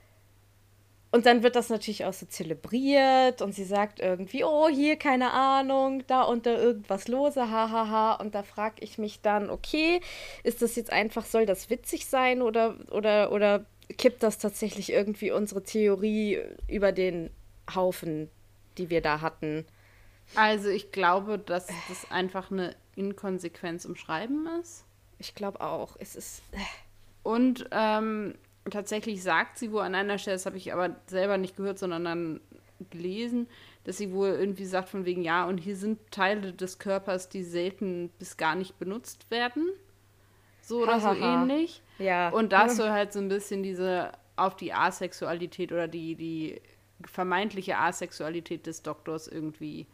und dann wird das natürlich auch so zelebriert und sie sagt irgendwie, oh, hier, keine Ahnung, da und da irgendwas lose, hahaha. Ha, ha. Und da frage ich mich dann, okay, ist das jetzt einfach, soll das witzig sein oder, oder, oder kippt das tatsächlich irgendwie unsere Theorie über den Haufen, die wir da hatten? Also ich glaube, dass das einfach eine Inkonsequenz im Schreiben ist. Ich glaube auch. Es ist. Äh. Und ähm, tatsächlich sagt sie wohl an einer Stelle, das habe ich aber selber nicht gehört, sondern dann gelesen, dass sie wohl irgendwie sagt von wegen, ja, und hier sind Teile des Körpers, die selten bis gar nicht benutzt werden. So oder so ähnlich. Ja. Und das soll halt so ein bisschen diese auf die Asexualität oder die, die vermeintliche Asexualität des Doktors irgendwie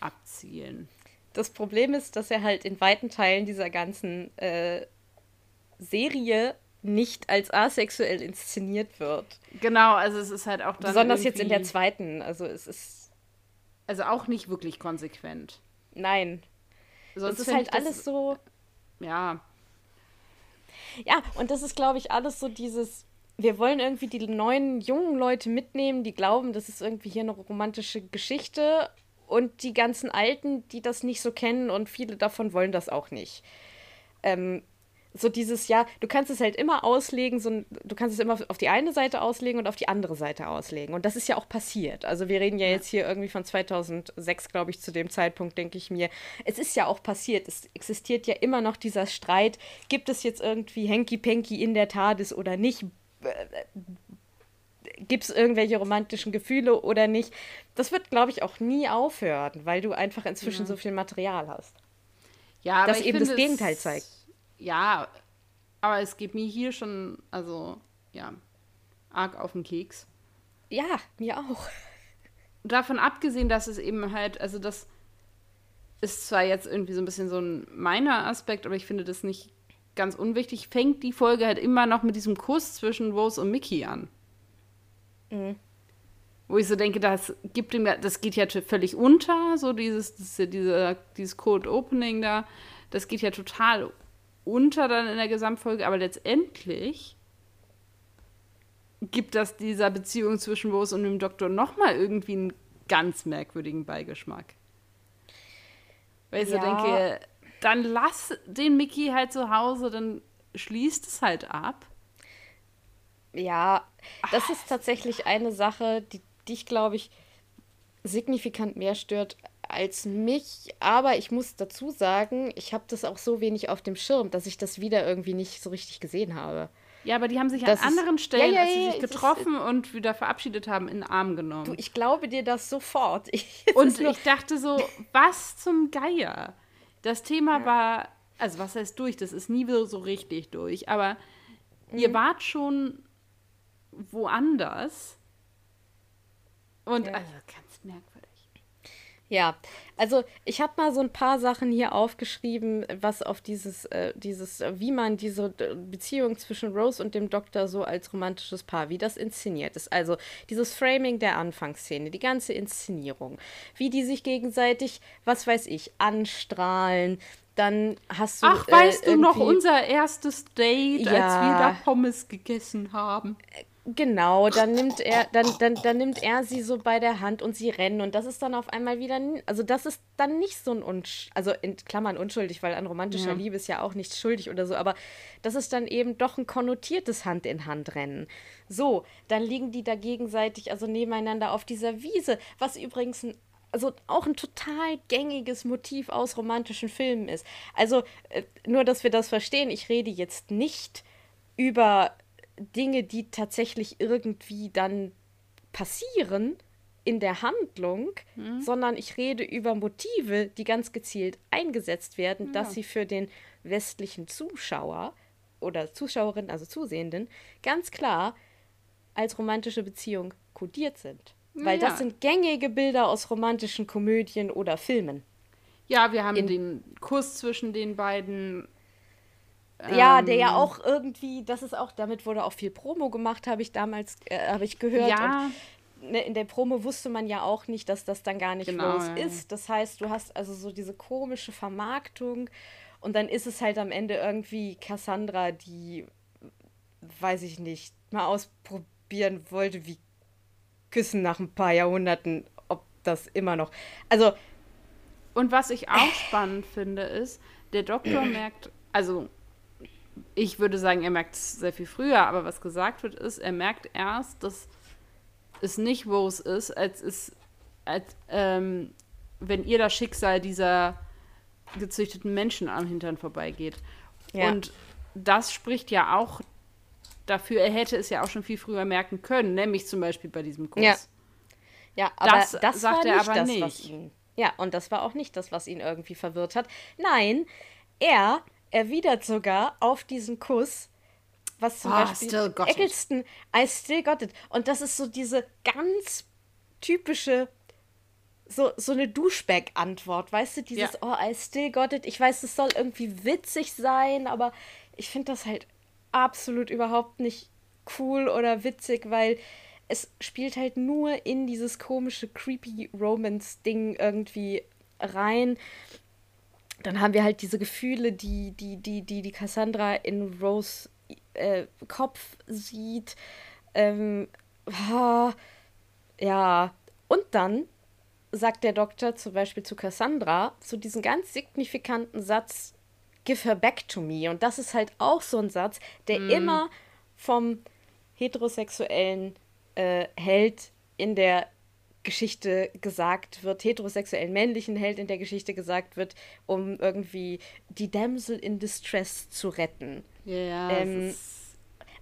abzielen. Das Problem ist, dass er halt in weiten Teilen dieser ganzen äh, Serie nicht als asexuell inszeniert wird. Genau, also es ist halt auch dann. Besonders jetzt in der zweiten. Also es ist. Also auch nicht wirklich konsequent. Nein. Sonst es ist halt alles so. Ja. Ja, und das ist, glaube ich, alles so dieses. Wir wollen irgendwie die neuen jungen Leute mitnehmen, die glauben, das ist irgendwie hier eine romantische Geschichte. Und die ganzen Alten, die das nicht so kennen und viele davon wollen das auch nicht. Ähm, so dieses ja, du kannst es halt immer auslegen, so, du kannst es immer auf die eine Seite auslegen und auf die andere Seite auslegen. Und das ist ja auch passiert. Also wir reden ja, ja. jetzt hier irgendwie von 2006, glaube ich, zu dem Zeitpunkt, denke ich mir. Es ist ja auch passiert. Es existiert ja immer noch dieser Streit. Gibt es jetzt irgendwie Henky-Penky in der TARDIS oder nicht? Gibt es irgendwelche romantischen Gefühle oder nicht? Das wird, glaube ich, auch nie aufhören, weil du einfach inzwischen ja. so viel Material hast. Ja, das eben das Gegenteil zeigt ja, aber es geht mir hier schon, also, ja, arg auf den Keks. Ja, mir auch. Davon abgesehen, dass es eben halt, also das ist zwar jetzt irgendwie so ein bisschen so ein meiner Aspekt, aber ich finde das nicht ganz unwichtig, fängt die Folge halt immer noch mit diesem Kuss zwischen Rose und Mickey an. Mhm. Wo ich so denke, das gibt ihm, das geht ja völlig unter, so dieses, das diese, dieses Cold Opening da, das geht ja total unter dann in der Gesamtfolge, aber letztendlich gibt das dieser Beziehung zwischen Rose und dem Doktor nochmal irgendwie einen ganz merkwürdigen Beigeschmack. Weil ich ja. so denke, dann lass den Mickey halt zu Hause, dann schließt es halt ab. Ja, das Ach. ist tatsächlich eine Sache, die dich, glaube ich, signifikant mehr stört als mich, aber ich muss dazu sagen, ich habe das auch so wenig auf dem Schirm, dass ich das wieder irgendwie nicht so richtig gesehen habe. Ja, aber die haben sich das an anderen ist, Stellen, ja, ja, als sie sich getroffen ist, und wieder verabschiedet haben, in den Arm genommen. Du, ich glaube dir das sofort. Ich, und ich dachte so, was zum Geier? Das Thema ja. war, also was heißt durch? Das ist nie so richtig durch, aber mhm. ihr wart schon woanders. Und also ganz merkwürdig. Ja, also ich habe mal so ein paar Sachen hier aufgeschrieben, was auf dieses, äh, dieses, äh, wie man diese äh, Beziehung zwischen Rose und dem Doktor so als romantisches Paar, wie das inszeniert ist. Also dieses Framing der Anfangsszene, die ganze Inszenierung, wie die sich gegenseitig, was weiß ich, anstrahlen. Dann hast du. Ach, weißt äh, du noch unser erstes Date, ja, als wir da Pommes gegessen haben? Genau, dann nimmt er, dann, dann, dann nimmt er sie so bei der Hand und sie rennen und das ist dann auf einmal wieder, also das ist dann nicht so ein Unsch also in Klammern unschuldig, weil an romantischer ja. Liebe ist ja auch nichts schuldig oder so, aber das ist dann eben doch ein konnotiertes Hand in Hand rennen. So, dann liegen die da gegenseitig, also nebeneinander auf dieser Wiese, was übrigens ein also auch ein total gängiges Motiv aus romantischen Filmen ist. Also äh, nur, dass wir das verstehen, ich rede jetzt nicht über Dinge, die tatsächlich irgendwie dann passieren in der Handlung, mhm. sondern ich rede über Motive, die ganz gezielt eingesetzt werden, ja. dass sie für den westlichen Zuschauer oder Zuschauerin, also Zusehenden, ganz klar als romantische Beziehung kodiert sind. Weil ja. das sind gängige Bilder aus romantischen Komödien oder Filmen. Ja, wir haben in den Kuss zwischen den beiden ja, der ja ähm. auch irgendwie, das ist auch, damit wurde auch viel Promo gemacht, habe ich damals, äh, habe ich gehört. Ja. Und ne, in der Promo wusste man ja auch nicht, dass das dann gar nicht genau, Rose ja. ist. Das heißt, du hast also so diese komische Vermarktung und dann ist es halt am Ende irgendwie Cassandra, die, weiß ich nicht, mal ausprobieren wollte, wie Küssen nach ein paar Jahrhunderten, ob das immer noch. Also. Und was ich auch spannend finde, ist, der Doktor merkt, also ich würde sagen, er merkt es sehr viel früher, aber was gesagt wird, ist, er merkt erst, dass es nicht Rose ist, als es, als, ähm, wenn ihr das Schicksal dieser gezüchteten Menschen am Hintern vorbeigeht. Ja. Und das spricht ja auch dafür, er hätte es ja auch schon viel früher merken können, nämlich zum Beispiel bei diesem Kurs. Ja, ja aber das, das sagt er aber das, nicht. Ihn, ja, und das war auch nicht das, was ihn irgendwie verwirrt hat. Nein, er erwidert sogar auf diesen Kuss, was zum oh, Beispiel Eccleston, it. I still got it. Und das ist so diese ganz typische, so, so eine Duschback-Antwort, weißt du, dieses ja. Oh, I still got it. Ich weiß, es soll irgendwie witzig sein, aber ich finde das halt absolut überhaupt nicht cool oder witzig, weil es spielt halt nur in dieses komische, creepy Romance-Ding irgendwie rein dann haben wir halt diese Gefühle, die, die, die, die, die Cassandra in Rose äh, Kopf sieht. Ähm, ah, ja. Und dann sagt der Doktor zum Beispiel zu Cassandra so diesen ganz signifikanten Satz, give her back to me. Und das ist halt auch so ein Satz, der mm. immer vom heterosexuellen äh, Held in der Geschichte gesagt wird, heterosexuellen männlichen Held in der Geschichte gesagt wird, um irgendwie die Damsel in Distress zu retten. Ja, ähm,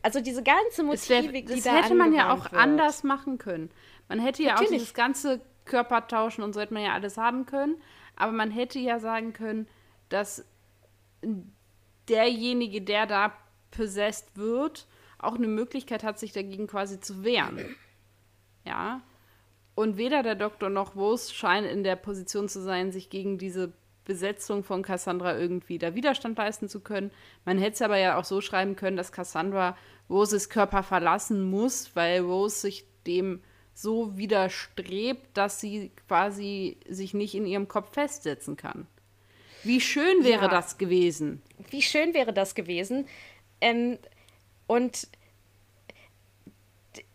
also diese ganze Motivik, wär, das die da hätte man ja auch wird. anders machen können. Man hätte ja Natürlich. auch dieses ganze Körpertauschen und so hätte man ja alles haben können, aber man hätte ja sagen können, dass derjenige, der da possessed wird, auch eine Möglichkeit hat, sich dagegen quasi zu wehren. Ja, und weder der Doktor noch Rose scheinen in der Position zu sein, sich gegen diese Besetzung von Cassandra irgendwie da Widerstand leisten zu können. Man hätte es aber ja auch so schreiben können, dass Cassandra Roses Körper verlassen muss, weil Rose sich dem so widerstrebt, dass sie quasi sich nicht in ihrem Kopf festsetzen kann. Wie schön wäre ja. das gewesen? Wie schön wäre das gewesen? Ähm, und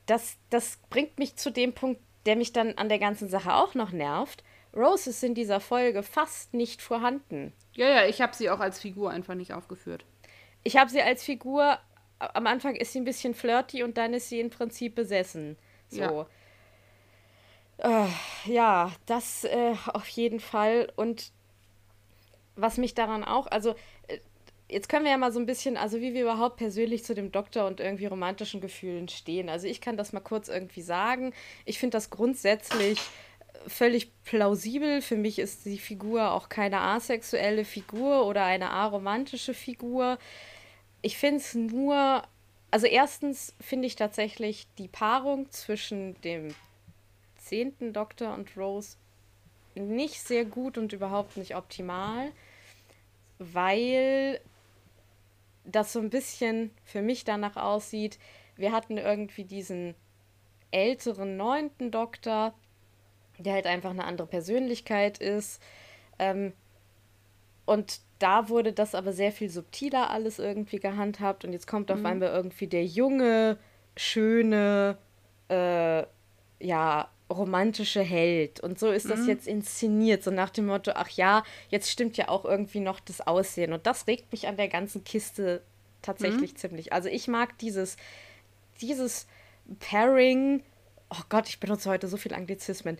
das, das bringt mich zu dem Punkt, der mich dann an der ganzen Sache auch noch nervt. Rose ist in dieser Folge fast nicht vorhanden. Ja, ja, ich habe sie auch als Figur einfach nicht aufgeführt. Ich habe sie als Figur, am Anfang ist sie ein bisschen flirty und dann ist sie im Prinzip besessen. So. Ja, äh, ja das äh, auf jeden Fall. Und was mich daran auch, also jetzt können wir ja mal so ein bisschen, also wie wir überhaupt persönlich zu dem Doktor und irgendwie romantischen Gefühlen stehen. Also ich kann das mal kurz irgendwie sagen. Ich finde das grundsätzlich völlig plausibel. Für mich ist die Figur auch keine asexuelle Figur oder eine aromantische Figur. Ich finde es nur, also erstens finde ich tatsächlich die Paarung zwischen dem zehnten Doktor und Rose nicht sehr gut und überhaupt nicht optimal, weil das so ein bisschen für mich danach aussieht, wir hatten irgendwie diesen älteren neunten Doktor, der halt einfach eine andere Persönlichkeit ist. Ähm, und da wurde das aber sehr viel subtiler alles irgendwie gehandhabt. Und jetzt kommt auf Mhm. einmal irgendwie der junge, schöne, äh, ja, romantische Held. Und so ist das jetzt inszeniert, so nach dem Motto, ach ja, jetzt stimmt ja auch irgendwie noch das Aussehen. Und das regt mich an der ganzen Kiste tatsächlich ziemlich. Also ich mag dieses, dieses Pairing, oh Gott, ich benutze heute so viel Anglizismen.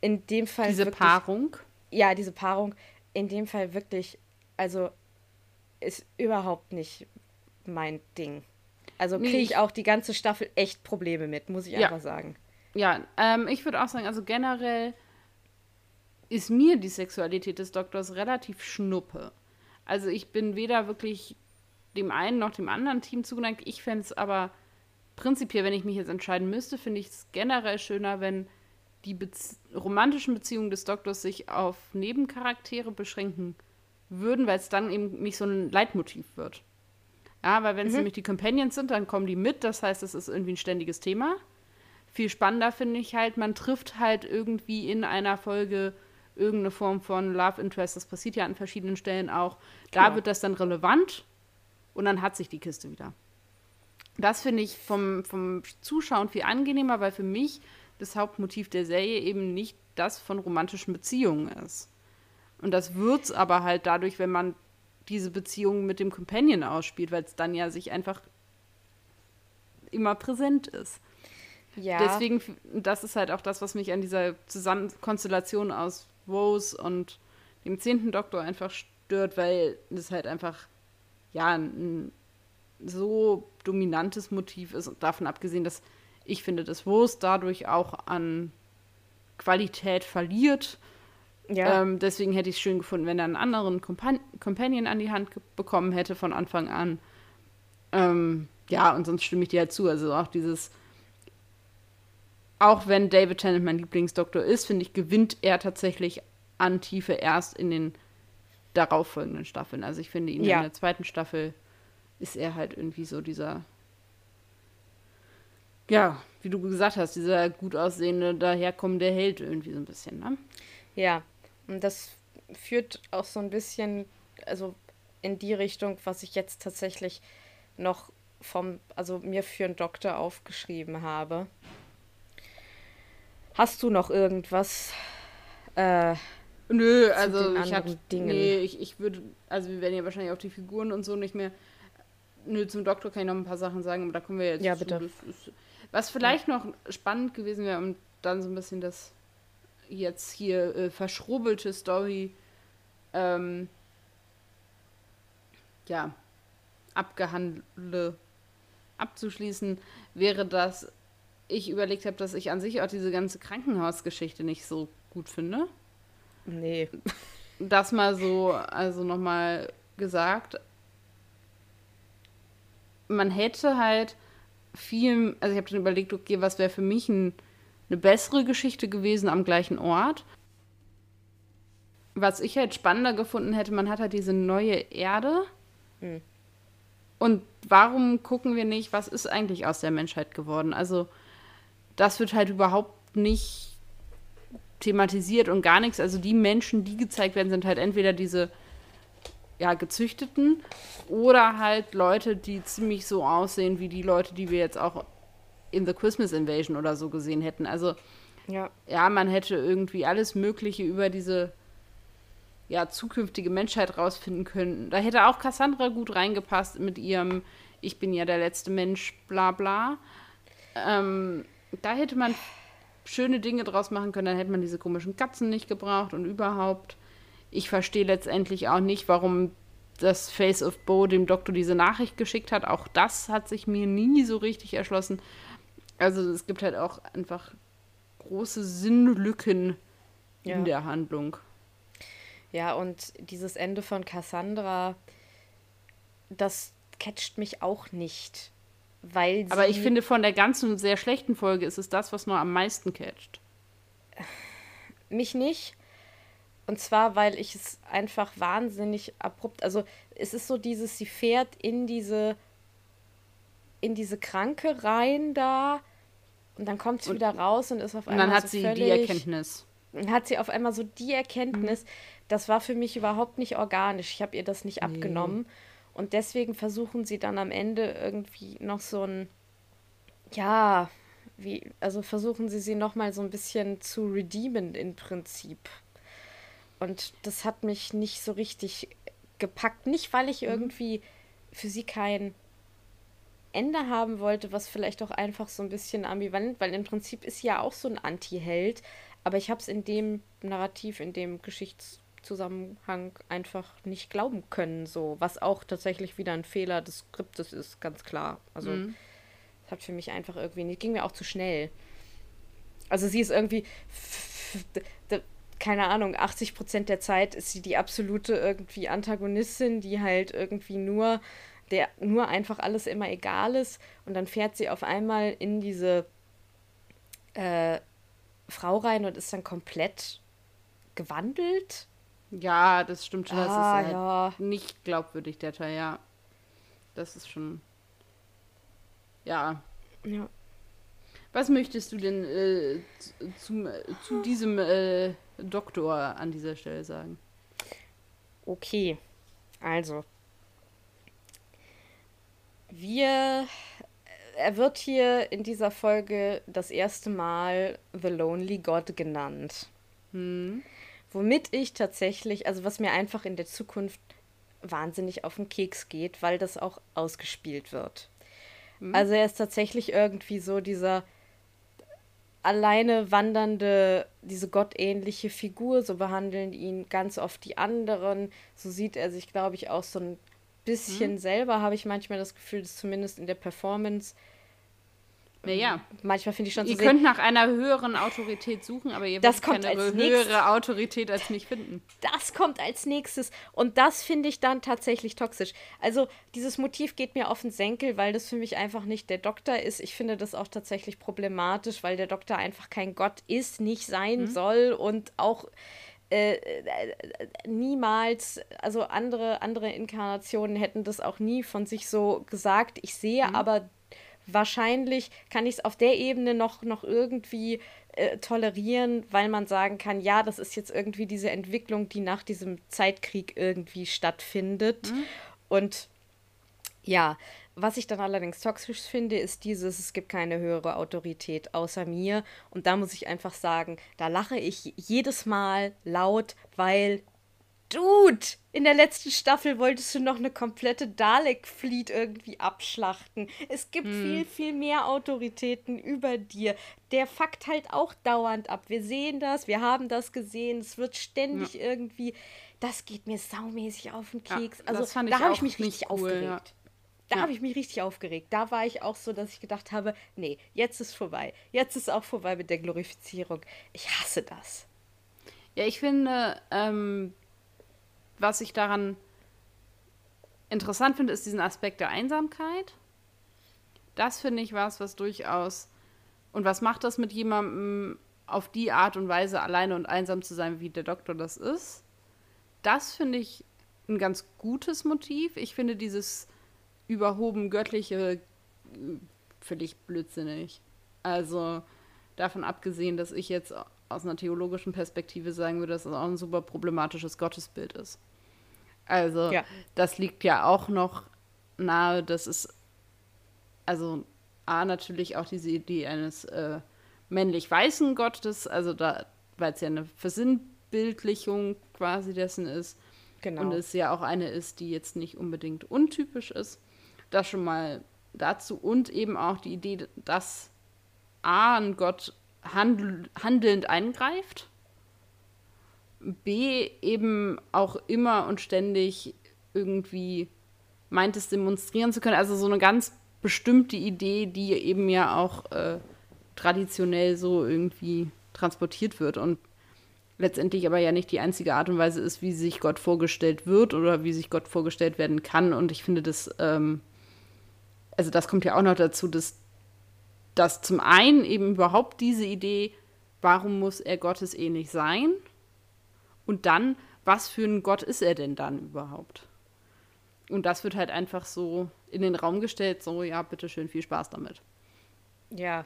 In dem Fall Diese wirklich, Paarung. ja, diese Paarung, in dem Fall wirklich, also ist überhaupt nicht mein Ding. Also kriege ich ich- auch die ganze Staffel echt Probleme mit, muss ich Ja. einfach sagen. Ja, ähm, ich würde auch sagen, also generell ist mir die Sexualität des Doktors relativ schnuppe. Also ich bin weder wirklich dem einen noch dem anderen Team zugeneigt. Ich fände es aber prinzipiell, wenn ich mich jetzt entscheiden müsste, finde ich es generell schöner, wenn die Bez romantischen Beziehungen des Doktors sich auf Nebencharaktere beschränken würden, weil es dann eben nicht so ein Leitmotiv wird. Ja, weil wenn es nämlich die Companions sind, dann kommen die mit. Das heißt, es ist irgendwie ein ständiges Thema. Viel spannender finde ich halt, man trifft halt irgendwie in einer Folge irgendeine Form von Love Interest. Das passiert ja an verschiedenen Stellen auch. Da Genau. wird das dann relevant und dann hat sich die Kiste wieder. Das finde ich vom, vom Zuschauen viel angenehmer, weil für mich das Hauptmotiv der Serie eben nicht das von romantischen Beziehungen ist. Und das wird's aber halt dadurch, wenn man diese Beziehung mit dem Companion ausspielt, weil es dann ja sich einfach immer präsent ist. Ja, Deswegen, das ist halt auch das, was mich an dieser Zusammen Konstellation aus Rose und dem zehnten Doktor einfach stört, weil das halt einfach, ja, ein so dominantes Motiv ist. Und davon abgesehen, dass ich finde, dass Rose dadurch auch an Qualität verliert. ja. Ähm, deswegen hätte ich es schön gefunden, wenn er einen anderen Compan Companion an die Hand bekommen hätte von Anfang an. Ähm, ja, und sonst stimme ich dir halt zu. Also auch dieses, auch wenn David Tennant mein Lieblingsdoktor ist, finde ich, gewinnt er tatsächlich an Tiefe erst in den darauffolgenden Staffeln. Also ich finde ihn Ja. in der zweiten Staffel ist er halt irgendwie so dieser, ja, wie du gesagt hast, dieser gut aussehende, daherkommende Held irgendwie so ein bisschen, ne? Ja, und das führt auch so ein bisschen, also in die Richtung, was ich jetzt tatsächlich noch vom, also mir für einen Doktor aufgeschrieben habe. Hast du noch irgendwas? Äh, Nö, also ich hatte, Dingen. nee, ich, ich würde, also wir werden ja wahrscheinlich auch die Figuren und so nicht mehr, nö, zum Doktor kann ich noch ein paar Sachen sagen, aber da kommen wir jetzt Ja, zu. bitte. Das was vielleicht noch spannend gewesen wäre, um dann so ein bisschen das jetzt hier äh, verschrobelte Story, ähm, ja, abgehandle, abzuschließen, wäre, dass ich überlegt habe, dass ich an sich auch diese ganze Krankenhausgeschichte nicht so gut finde nee. das mal so, also nochmal gesagt. Man hätte halt viel, also ich habe dann überlegt, okay, was wäre für mich ein, eine bessere Geschichte gewesen am gleichen Ort. Was ich halt spannender gefunden hätte, man hat halt diese neue Erde. Hm. Und warum gucken wir nicht, was ist eigentlich aus der Menschheit geworden? Also, das wird halt überhaupt nicht thematisiert und gar nichts. Also die Menschen, die gezeigt werden, sind halt entweder diese ja, gezüchteten oder halt Leute, die ziemlich so aussehen wie die Leute, die wir jetzt auch in The Christmas Invasion oder so gesehen hätten. Also Ja. ja, man hätte irgendwie alles Mögliche über diese ja, zukünftige Menschheit rausfinden können. Da hätte auch Cassandra gut reingepasst mit ihrem Ich bin ja der letzte Mensch, bla bla. Ähm, da hätte man schöne Dinge draus machen können, dann hätte man diese komischen Katzen nicht gebraucht und überhaupt. Ich verstehe letztendlich auch nicht, warum das Face of Bo dem Doktor diese Nachricht geschickt hat. Auch das hat sich mir nie so richtig erschlossen. Also es gibt halt auch einfach große Sinnlücken Ja. in der Handlung. Ja, und dieses Ende von Cassandra, das catcht mich auch nicht. Weil Aber ich sie- finde, von der ganzen sehr schlechten Folge ist es das, was nur am meisten catcht. mich nicht, Und zwar, weil ich es einfach wahnsinnig abrupt, also es ist so dieses, sie fährt in diese, in diese Kranke rein da und dann kommt sie wieder raus und ist auf einmal. Und dann hat so sie völlig, die Erkenntnis. Dann hat sie auf einmal so die Erkenntnis, das war für mich überhaupt nicht organisch. Ich habe ihr das nicht abgenommen. Und deswegen versuchen sie dann am Ende irgendwie noch so ein, ja, wie, also versuchen sie sie nochmal so ein bisschen zu redeemen im Prinzip. Und das hat mich nicht so richtig gepackt. Nicht, weil ich irgendwie für sie kein Ende haben wollte, was vielleicht auch einfach so ein bisschen ambivalent, weil im Prinzip ist sie ja auch so ein Anti-Held, aber ich habe es in dem Narrativ, in dem Geschichtszusammenhang einfach nicht glauben können, so, was auch tatsächlich wieder ein Fehler des Skriptes ist, ganz klar. Also, Mhm. das hat für mich einfach irgendwie nicht, ging mir auch zu schnell. Also sie ist irgendwie, keine Ahnung, 80 Prozent der Zeit ist sie die absolute irgendwie Antagonistin, die halt irgendwie nur, der nur einfach alles immer egal ist. Und dann fährt sie auf einmal in diese äh, Frau rein und ist dann komplett gewandelt. Ja, das stimmt schon. Das Ah, ist halt ja. nicht glaubwürdig, der Teil, ja. Das ist schon. Ja. Ja. Was möchtest du denn äh, zu, zum, zu diesem äh, Doktor an dieser Stelle sagen? Okay, also. Wir. Er wird hier in dieser Folge das erste Mal The Lonely God genannt. Hm. Womit ich tatsächlich, also was mir einfach in der Zukunft wahnsinnig auf den Keks geht, weil das auch ausgespielt wird. Also er ist tatsächlich irgendwie so dieser alleine wandernde, diese gottähnliche Figur, so behandeln ihn ganz oft die anderen. So sieht er sich, glaube ich, auch so ein bisschen selber, habe ich manchmal das Gefühl, dass zumindest in der Performance, Naja, manchmal finde ich schon ihr zu sehen, könnt nach einer höheren Autorität suchen, aber ihr Das kommt keine als höhere nächstes. Autorität als mich finden. das kommt als nächstes. Und das finde ich dann tatsächlich toxisch. Also, dieses Motiv geht mir auf den Senkel, weil das für mich einfach nicht der Doktor ist. Ich finde das auch tatsächlich problematisch, weil der Doktor einfach kein Gott ist, nicht sein soll und auch äh, äh, niemals, also andere, andere Inkarnationen hätten das auch nie von sich so gesagt. Ich sehe aber wahrscheinlich kann ich es auf der Ebene noch, noch irgendwie äh, tolerieren, weil man sagen kann, ja, das ist jetzt irgendwie diese Entwicklung, die nach diesem Zeitkrieg irgendwie stattfindet. Und ja, was ich dann allerdings toxisch finde, ist dieses, es gibt keine höhere Autorität außer mir. Und da muss ich einfach sagen, da lache ich jedes Mal laut, weil, Dude, in der letzten Staffel wolltest du noch eine komplette Dalek-Fleet irgendwie abschlachten. Es gibt viel, viel mehr Autoritäten über dir. Der fuckt halt auch dauernd ab. Wir sehen das, wir haben das gesehen. Es wird ständig irgendwie. Das geht mir saumäßig auf den Ja, Keks. das also, da habe ich mich richtig cool, aufgeregt. ja. Da Ja. habe ich mich richtig aufgeregt. Da war ich auch so, dass ich gedacht habe, nee, jetzt ist vorbei. Jetzt ist auch vorbei mit der Glorifizierung. Ich hasse das. Ja, ich finde, ähm, was ich daran interessant finde, ist diesen Aspekt der Einsamkeit. Das finde ich was, was durchaus. Und was macht das mit jemandem auf die Art und Weise alleine und einsam zu sein, wie der Doktor das ist? Das finde ich ein ganz gutes Motiv. Ich finde dieses überhoben göttliche äh, völlig blödsinnig. Also davon abgesehen, dass ich jetzt aus einer theologischen Perspektive sagen würde, dass das auch ein super problematisches Gottesbild ist. Also Ja. das liegt ja auch noch nahe, dass es also A, natürlich auch diese Idee eines äh, männlich-weißen Gottes, also da, weil es ja eine Versinnbildlichung quasi dessen ist. Genau. Und es ja auch eine ist, die jetzt nicht unbedingt untypisch ist. Das schon mal dazu. Und eben auch die Idee, dass A, ein Gott handl handelnd eingreift. B, eben auch immer und ständig irgendwie meint es demonstrieren zu können. Also so eine ganz bestimmte Idee, die eben ja auch äh, traditionell so irgendwie transportiert wird und letztendlich aber ja nicht die einzige Art und Weise ist, wie sich Gott vorgestellt wird oder wie sich Gott vorgestellt werden kann. Und ich finde das, ähm, also das kommt ja auch noch dazu, dass, dass zum einen eben überhaupt diese Idee, warum muss er Gottes ähnlich sein? Und dann, was für ein Gott ist er denn dann überhaupt? Und das wird halt einfach so in den Raum gestellt, so, ja, bitteschön, viel Spaß damit. Ja.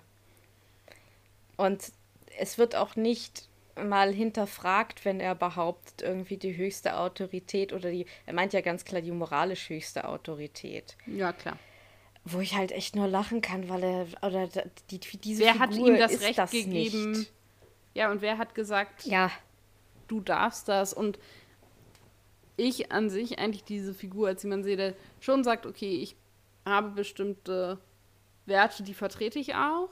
Und es wird auch nicht mal hinterfragt, wenn er behauptet, irgendwie die höchste Autorität oder die, er meint ja ganz klar die moralisch höchste Autorität. Ja, klar. Wo ich halt echt nur lachen kann, weil er, oder die, diese wer Figur hat ihm das Recht das gegeben? Nicht. Ja, und wer hat gesagt, Ja, du darfst das? Und ich an sich eigentlich diese Figur als jemand sehe, der schon sagt, okay, ich habe bestimmte Werte, die vertrete ich auch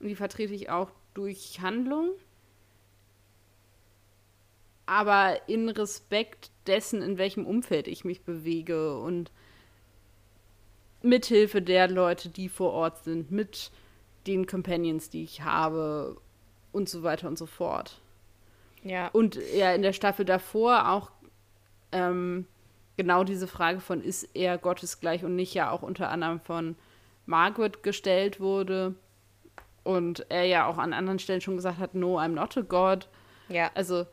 und die vertrete ich auch durch Handlung, aber in Respekt dessen, in welchem Umfeld ich mich bewege und mithilfe der Leute, die vor Ort sind, mit den Companions, die ich habe und so weiter und so fort. ja, Und ja, in der Staffel davor auch ähm, genau diese Frage von, ist er Gottesgleich und nicht ja auch unter anderem von Margaret gestellt wurde. Und er ja auch an anderen Stellen schon gesagt hat, no, I'm not a God. ja, Also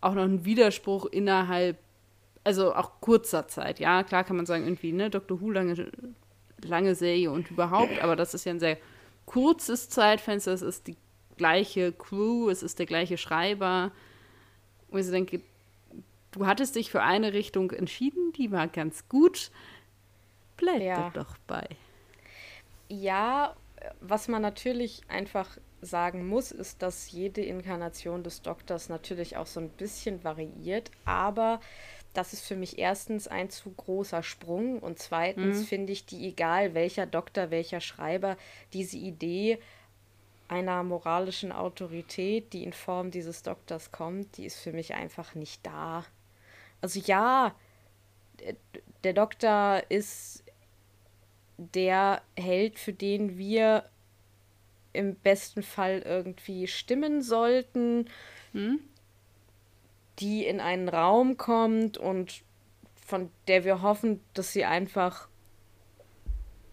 auch noch ein Widerspruch innerhalb, also auch kurzer Zeit. Ja, klar kann man sagen, irgendwie, ne, Dr. Who, lange, lange Serie und überhaupt, aber das ist ja ein sehr kurzes Zeitfenster. Es ist die gleiche Crew, es ist der gleiche Schreiber. Und ich so denke, du hattest dich für eine Richtung entschieden, die war ganz gut. Bleib Ja. da doch bei. Ja, was man natürlich einfach sagen muss, ist, dass jede Inkarnation des Doktors natürlich auch so ein bisschen variiert, aber das ist für mich erstens ein zu großer Sprung und zweitens finde ich die, egal welcher Doktor, welcher Schreiber, diese Idee einer moralischen Autorität, die in Form dieses Doktors kommt, die ist für mich einfach nicht da. Also ja, der- Doktor ist der Held, für den wir im besten Fall irgendwie stimmen sollten, die in einen Raum kommt und von der wir hoffen, dass sie einfach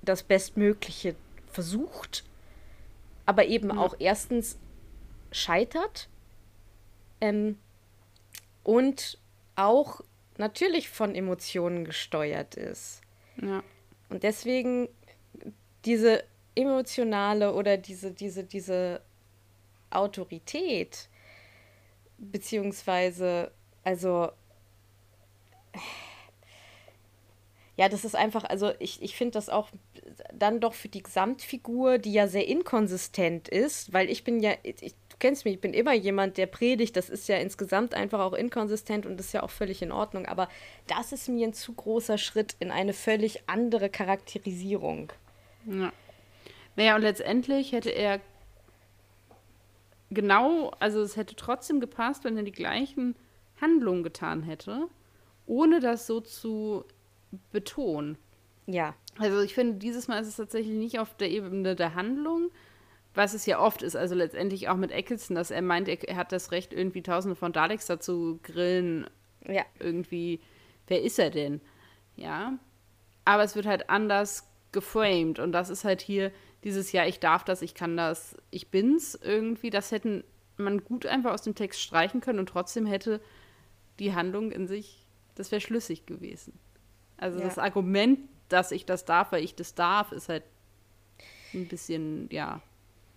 das Bestmögliche versucht, aber eben auch erstens scheitert ähm, und auch natürlich von Emotionen gesteuert ist. Ja. Und deswegen diese emotionale oder diese, diese, diese Autorität, beziehungsweise, also, ja, das ist einfach, also ich, ich finde das auch dann doch für die Gesamtfigur, die ja sehr inkonsistent ist, weil ich bin ja, ich, du kennst mich, ich bin immer jemand, der predigt, das ist ja insgesamt einfach auch inkonsistent und das ist ja auch völlig in Ordnung, aber das ist mir ein zu großer Schritt in eine völlig andere Charakterisierung. Ja. Naja, und letztendlich hätte er genau, also es hätte trotzdem gepasst, wenn er die gleichen Handlungen getan hätte, ohne das so zu betonen. Ja, Also ich finde, dieses Mal ist es tatsächlich nicht auf der Ebene der Handlung, was es ja oft ist. Also letztendlich auch mit Eccleston, dass er meint, er, hat das Recht, irgendwie tausende von Daleks dazu grillen, ja, irgendwie, wer ist er denn? Ja. Aber es wird halt anders geframed und das ist halt hier dieses Ja, ich darf das, ich kann das, ich bin's irgendwie. Das hätten man gut einfach aus dem Text streichen können und trotzdem hätte die Handlung in sich, das wäre schlüssig gewesen. Also Ja. das Argument, dass ich das darf, weil ich das darf, ist halt ein bisschen, ja.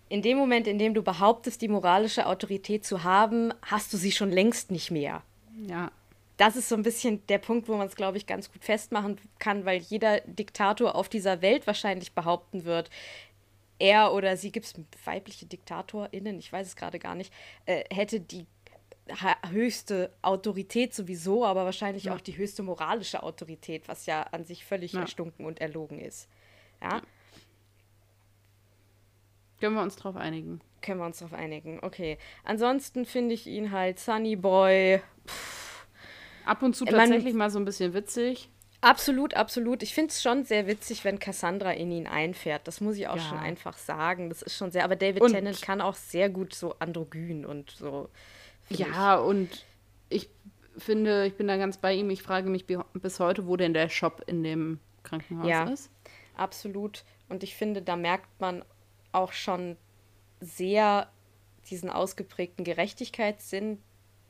in dem Moment, in dem du behauptest, die moralische Autorität zu haben, hast du sie schon längst nicht mehr. Ja, Das ist so ein bisschen der Punkt, wo man es, glaube ich, ganz gut festmachen kann, weil jeder Diktator auf dieser Welt wahrscheinlich behaupten wird, er oder sie, gibt es weibliche DiktatorInnen, ich weiß es gerade gar nicht, äh, hätte die höchste Autorität sowieso, aber wahrscheinlich Ja. auch die höchste moralische Autorität, was ja an sich völlig Ja. erstunken und erlogen ist. Ja, können wir uns drauf einigen. können wir uns darauf einigen. Okay. Ansonsten finde ich ihn halt Sunny Boy. Ab und zu Man- tatsächlich mal so ein bisschen witzig. Absolut, absolut. Ich finde es schon sehr witzig, wenn Cassandra in ihn einfährt. Das muss ich auch Ja. schon einfach sagen. Das ist schon sehr. Aber David Und- Tennant kann auch sehr gut so androgyn und so. Ja, und ich finde, ich bin da ganz bei ihm. Ich frage mich bi- bis heute, wo denn der Shop in dem Krankenhaus Ja. ist. Ich. Absolut. Und ich finde, da merkt man auch schon sehr diesen ausgeprägten Gerechtigkeitssinn,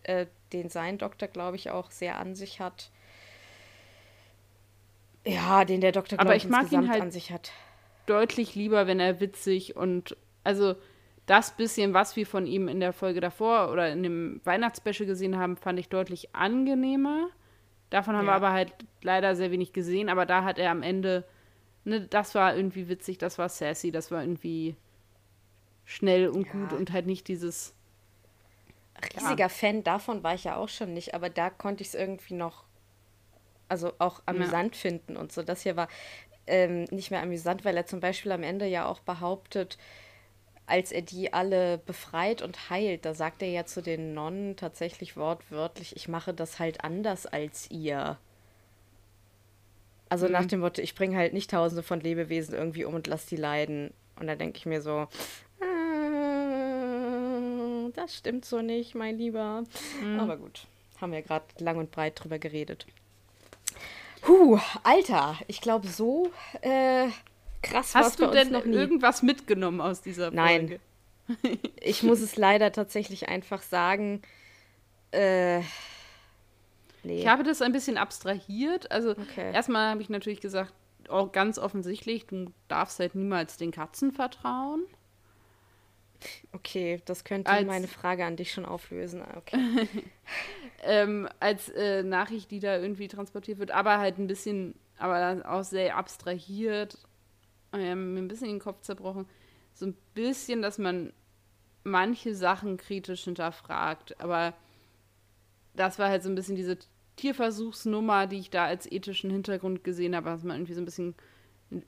äh, den sein Doktor, glaube ich, auch sehr an sich hat. Ja, den der Doktor, glaube ich, ich mag ihn halt an sich hat. Deutlich lieber, wenn er witzig und also das bisschen, was wir von ihm in der Folge davor oder in dem Weihnachtsspecial gesehen haben, fand ich deutlich angenehmer. Davon haben ja. wir aber halt leider sehr wenig gesehen, aber da hat er am Ende, ne, das war irgendwie witzig, das war sassy, das war irgendwie schnell und ja. gut und halt nicht dieses. Riesiger ja. Fan davon war ich ja auch schon nicht, aber da konnte ich es irgendwie noch, also auch amüsant finden und so. Das hier war ähm, nicht mehr amüsant, weil er zum Beispiel am Ende ja auch behauptet, als er die alle befreit und heilt, da sagt er ja zu den Nonnen tatsächlich wortwörtlich, ich mache das halt anders als ihr. Also mhm. nach dem Motto, ich bringe halt nicht tausende von Lebewesen irgendwie um und lass die leiden. Und da denke ich mir so, äh, das stimmt so nicht, mein Lieber. Mhm. Aber gut, haben wir gerade lang und breit drüber geredet. Puh, Alter, ich glaube, so äh, krass Hast du denn noch nie. irgendwas mitgenommen aus dieser Folge? Nein. ich muss es leider tatsächlich einfach sagen. Äh, nee. Ich habe das ein bisschen abstrahiert. Also okay. erstmal habe ich natürlich gesagt, auch ganz offensichtlich, du darfst halt niemals den Katzen vertrauen. Okay, das könnte als, meine Frage an dich schon auflösen. Ah, okay. ähm, als äh, Nachricht, die da irgendwie transportiert wird, aber halt ein bisschen, aber auch sehr abstrahiert ähm, mir ein bisschen den Kopf zerbrochen. So ein bisschen, dass man manche Sachen kritisch hinterfragt. Aber das war halt so ein bisschen diese Tierversuchsnummer, die ich da als ethischen Hintergrund gesehen habe, dass man irgendwie so ein bisschen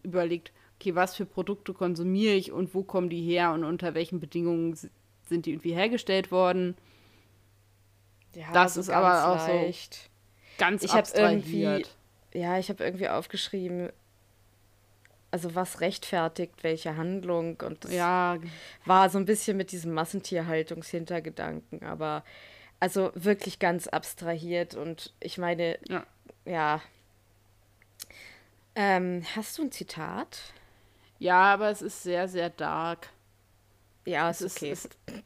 überlegt, okay, was für Produkte konsumiere ich und wo kommen die her und unter welchen Bedingungen sind die irgendwie hergestellt worden. Ja, das ist aber auch leicht. so ganz ich abstrahiert. Ja, ich habe irgendwie aufgeschrieben, also was rechtfertigt welche Handlung und das ja. war so ein bisschen mit diesem Massentierhaltungshintergedanken, aber also wirklich ganz abstrahiert und ich meine, ja. ja. Ähm, hast du ein Zitat? Ja, aber es ist sehr, sehr dark. Ja, es, es ist okay.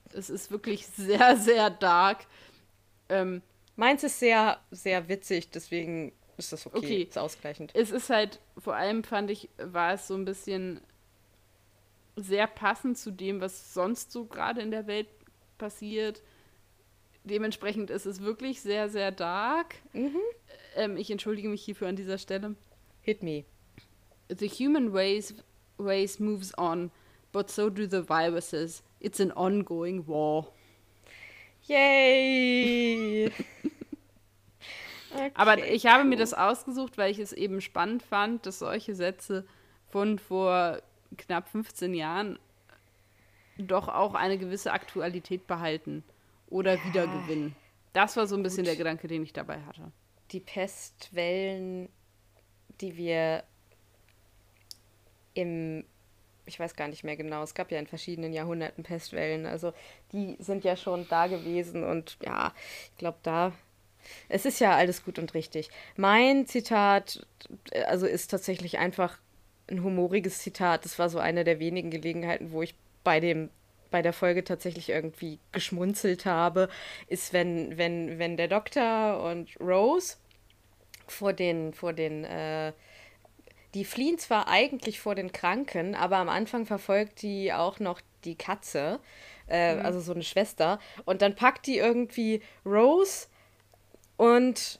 Es, es, ist wirklich sehr, sehr dark. Ähm, Meins ist sehr, sehr witzig, deswegen ist das okay, okay. ist ausgleichend. Es ist halt, vor allem fand ich, war es so ein bisschen sehr passend zu dem, was sonst so gerade in der Welt passiert. Dementsprechend ist es wirklich sehr, sehr dark. Mhm. Ähm, ich entschuldige mich hierfür an dieser Stelle. Hit me. The human race, race moves on, but so do the viruses. It's an ongoing war. Yay! Okay, Aber ich habe mir das ausgesucht, weil ich es eben spannend fand, dass solche Sätze von vor knapp 15 Jahren doch auch eine gewisse Aktualität behalten oder ja, wiedergewinnen. Das war so ein bisschen gut. der Gedanke, den ich dabei hatte. Die Pestwellen, die wir im, ich weiß gar nicht mehr genau, es gab ja in verschiedenen Jahrhunderten Pestwellen, also die sind ja schon da gewesen und ja, ich glaube, da es ist ja alles gut und richtig. Mein Zitat, also ist tatsächlich einfach ein humoriges Zitat. Das war so eine der wenigen Gelegenheiten, wo ich bei dem bei der Folge tatsächlich irgendwie geschmunzelt habe, ist, wenn, wenn, wenn der Doktor und Rose vor den, vor den, äh, die fliehen zwar eigentlich vor den Kranken, aber am Anfang verfolgt die auch noch die Katze, äh, mhm. also so eine Schwester, und dann packt die irgendwie Rose und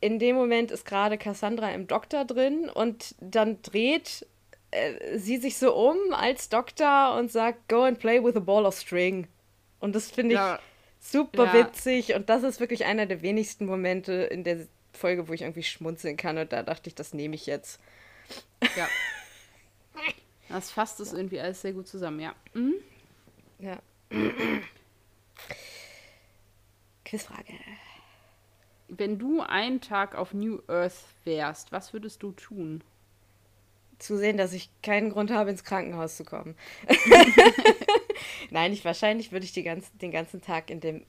in dem Moment ist gerade Cassandra im Doktor drin und dann dreht äh, sie sich so um als Doktor und sagt, go and play with a ball of string. Und das finde ich ja. super ja. witzig und das ist wirklich einer der wenigsten Momente in der Folge, wo ich irgendwie schmunzeln kann und da dachte ich, das nehme ich jetzt. Ja. Das fasst es irgendwie alles sehr gut zusammen, ja. Mhm. Ja. Quizfrage wenn du einen Tag auf New Earth wärst, was würdest du tun? Zusehen, dass ich keinen Grund habe, ins Krankenhaus zu kommen. Nein, ich, wahrscheinlich würde ich ganzen, den ganzen Tag in dem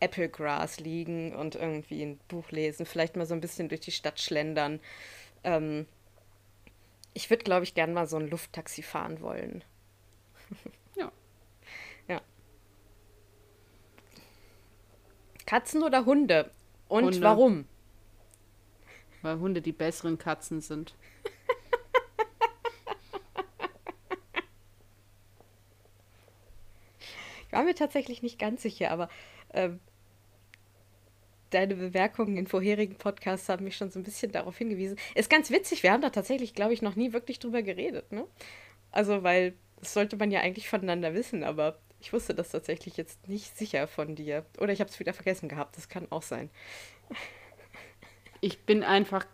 Applegrass liegen und irgendwie ein Buch lesen, vielleicht mal so ein bisschen durch die Stadt schlendern. Ähm, ich würde, glaube ich, gern mal so ein Lufttaxi fahren wollen. ja. Ja. Katzen oder Hunde? Und Hunde. warum? Weil Hunde die besseren Katzen sind. Ich war mir tatsächlich nicht ganz sicher, aber ähm, deine Bemerkungen in vorherigen Podcasts haben mich schon so ein bisschen darauf hingewiesen. Ist ganz witzig, wir haben da tatsächlich, glaube ich, noch nie wirklich drüber geredet, ne? Also, weil das sollte man ja eigentlich voneinander wissen, aber ich wusste das tatsächlich jetzt nicht sicher von dir. Oder ich habe es wieder vergessen gehabt, das kann auch sein. Ich bin einfach.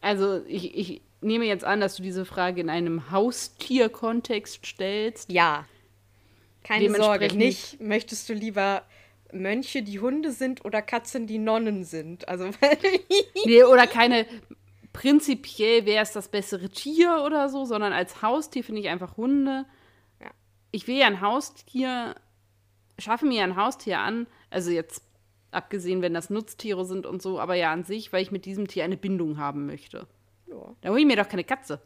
Also, ich, ich nehme jetzt an, dass du diese Frage in einem Haustierkontext stellst. Ja. Keine Sorge, nicht. Möchtest du lieber Mönche, die Hunde sind oder Katzen, die Nonnen sind? Also, Nee, oder keine. Prinzipiell wäre es das bessere Tier oder so, sondern als Haustier finde ich einfach Hunde. Ich will ja ein Haustier, schaffe mir ja ein Haustier an, also jetzt abgesehen, wenn das Nutztiere sind und so, aber ja an sich, weil ich mit diesem Tier eine Bindung haben möchte. ja, Da hole ich mir doch keine Katze.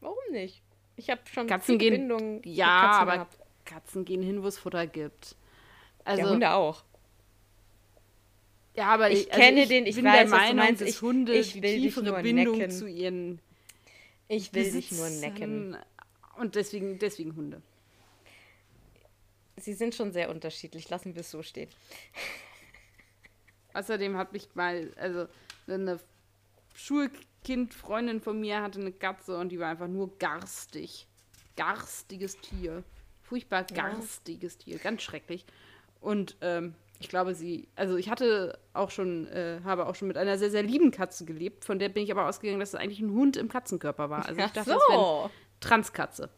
warum nicht? Ich habe schon Katzen gehen- Bindungen mit Ja, Katzen aber gehabt. Katzen gehen hin, wo es Futter gibt. Also, ja, Hunde auch. Ja, aber Ich ich, kenne ich den, ich bin weiß, der Meinung, dass Ich- Hunde ich die will dich tiefere nur Bindung necken. zu ihren Ich will dich nur necken. Und deswegen, deswegen Hunde. Sie sind schon sehr unterschiedlich. Lassen wir es so stehen. Außerdem hat mich mal, also eine Schulkind-Freundin von mir hatte eine Katze und die war einfach nur garstig. Garstiges Tier. Furchtbar Ja. garstiges Tier. Ganz schrecklich. Und ähm, ich glaube, sie, also ich hatte auch schon, äh, habe auch schon mit einer sehr, sehr lieben Katze gelebt, von der bin ich aber ausgegangen, dass es eigentlich ein Hund im Katzenkörper war. Also ich Ach dachte, das wäre so. Transkatze.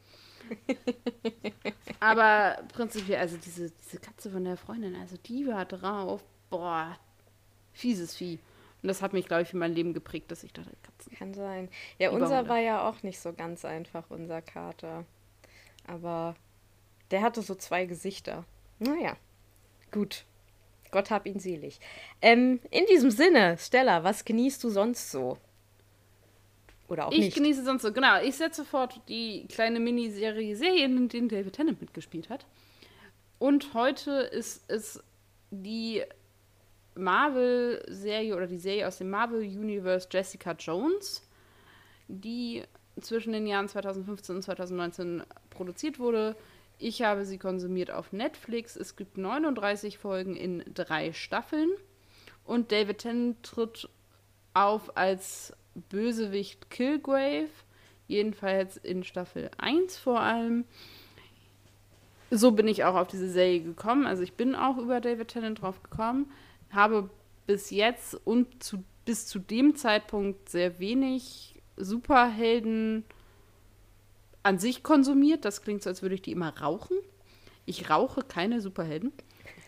Aber prinzipiell, also diese, diese Katze von der Freundin, also die war drauf. Boah, fieses Vieh. Und das hat mich, glaube ich, für mein Leben geprägt, dass ich dachte, Katzen. Kann sein. Ja, unser Hunde. war ja auch nicht so ganz einfach, unser Kater. Aber der hatte so zwei Gesichter. Naja, gut. Gott hab ihn selig. Ähm, in diesem Sinne, Stella, was genießt du sonst so? Oder auch Ich nicht? genieße sonst so, genau. Ich setze fort die kleine Miniserie Serien, in denen David Tennant mitgespielt hat. Und heute ist es die Marvel-Serie oder die Serie aus dem Marvel-Universe Jessica Jones, die zwischen den Jahren 2015 und 2019 produziert wurde. Ich habe sie konsumiert auf Netflix. Es gibt 39 Folgen in drei Staffeln. Und David Tennant tritt auf als Bösewicht Kilgrave. Jedenfalls in Staffel 1 vor allem. So bin ich auch auf diese Serie gekommen. Also ich bin auch über David Tennant drauf gekommen. Habe bis jetzt und zu, bis zu dem Zeitpunkt sehr wenig Superhelden an sich konsumiert. Das klingt so, als würde ich die immer rauchen. Ich rauche keine Superhelden.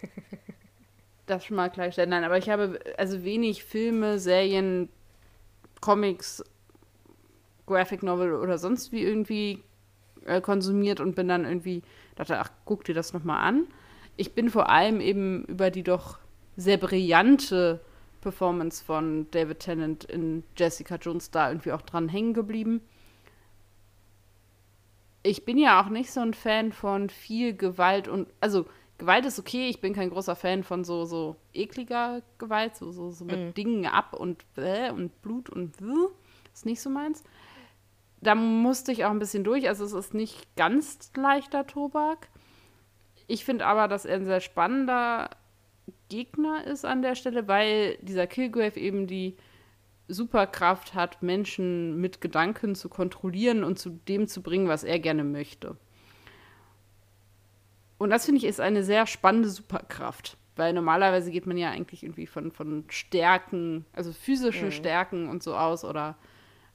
Das schon mal klarstellen. Nein, aber ich habe also wenig Filme, Serien, Comics, Graphic Novel oder sonst wie irgendwie äh, konsumiert und bin dann irgendwie, dachte, ach, guck dir das nochmal an. Ich bin vor allem eben über die doch sehr brillante Performance von David Tennant in Jessica Jones da irgendwie auch dran hängen geblieben. Ich bin ja auch nicht so ein Fan von viel Gewalt und, also Gewalt ist okay, ich bin kein großer Fan von so, so ekliger Gewalt, so, so, so mit Dingen ab und bäh und Blut und bäh. Ist nicht so meins. Da musste ich auch ein bisschen durch, also es ist nicht ganz leichter Tobak. Ich finde aber, dass er ein sehr spannender Gegner ist an der Stelle, weil dieser Kilgrave eben die Superkraft hat, Menschen mit Gedanken zu kontrollieren und zu dem zu bringen, was er gerne möchte. Und das finde ich ist eine sehr spannende Superkraft, weil normalerweise geht man ja eigentlich irgendwie von, von Stärken, also physischen Stärken und so aus oder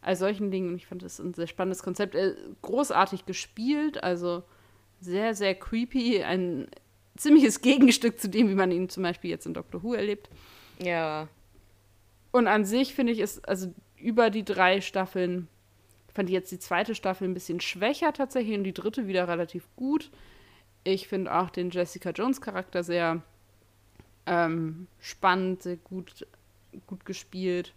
all solchen Dingen. Und ich fand das ein sehr spannendes Konzept. Äh, großartig gespielt, also sehr, sehr creepy. Ein ziemliches Gegenstück zu dem, wie man ihn zum Beispiel jetzt in Doctor Who erlebt. Ja. Und an sich finde ich es, also über die drei Staffeln, fand ich jetzt die zweite Staffel ein bisschen schwächer tatsächlich und die dritte wieder relativ gut. Ich finde auch den Jessica Jones Charakter sehr ähm, spannend, sehr gut, gut gespielt.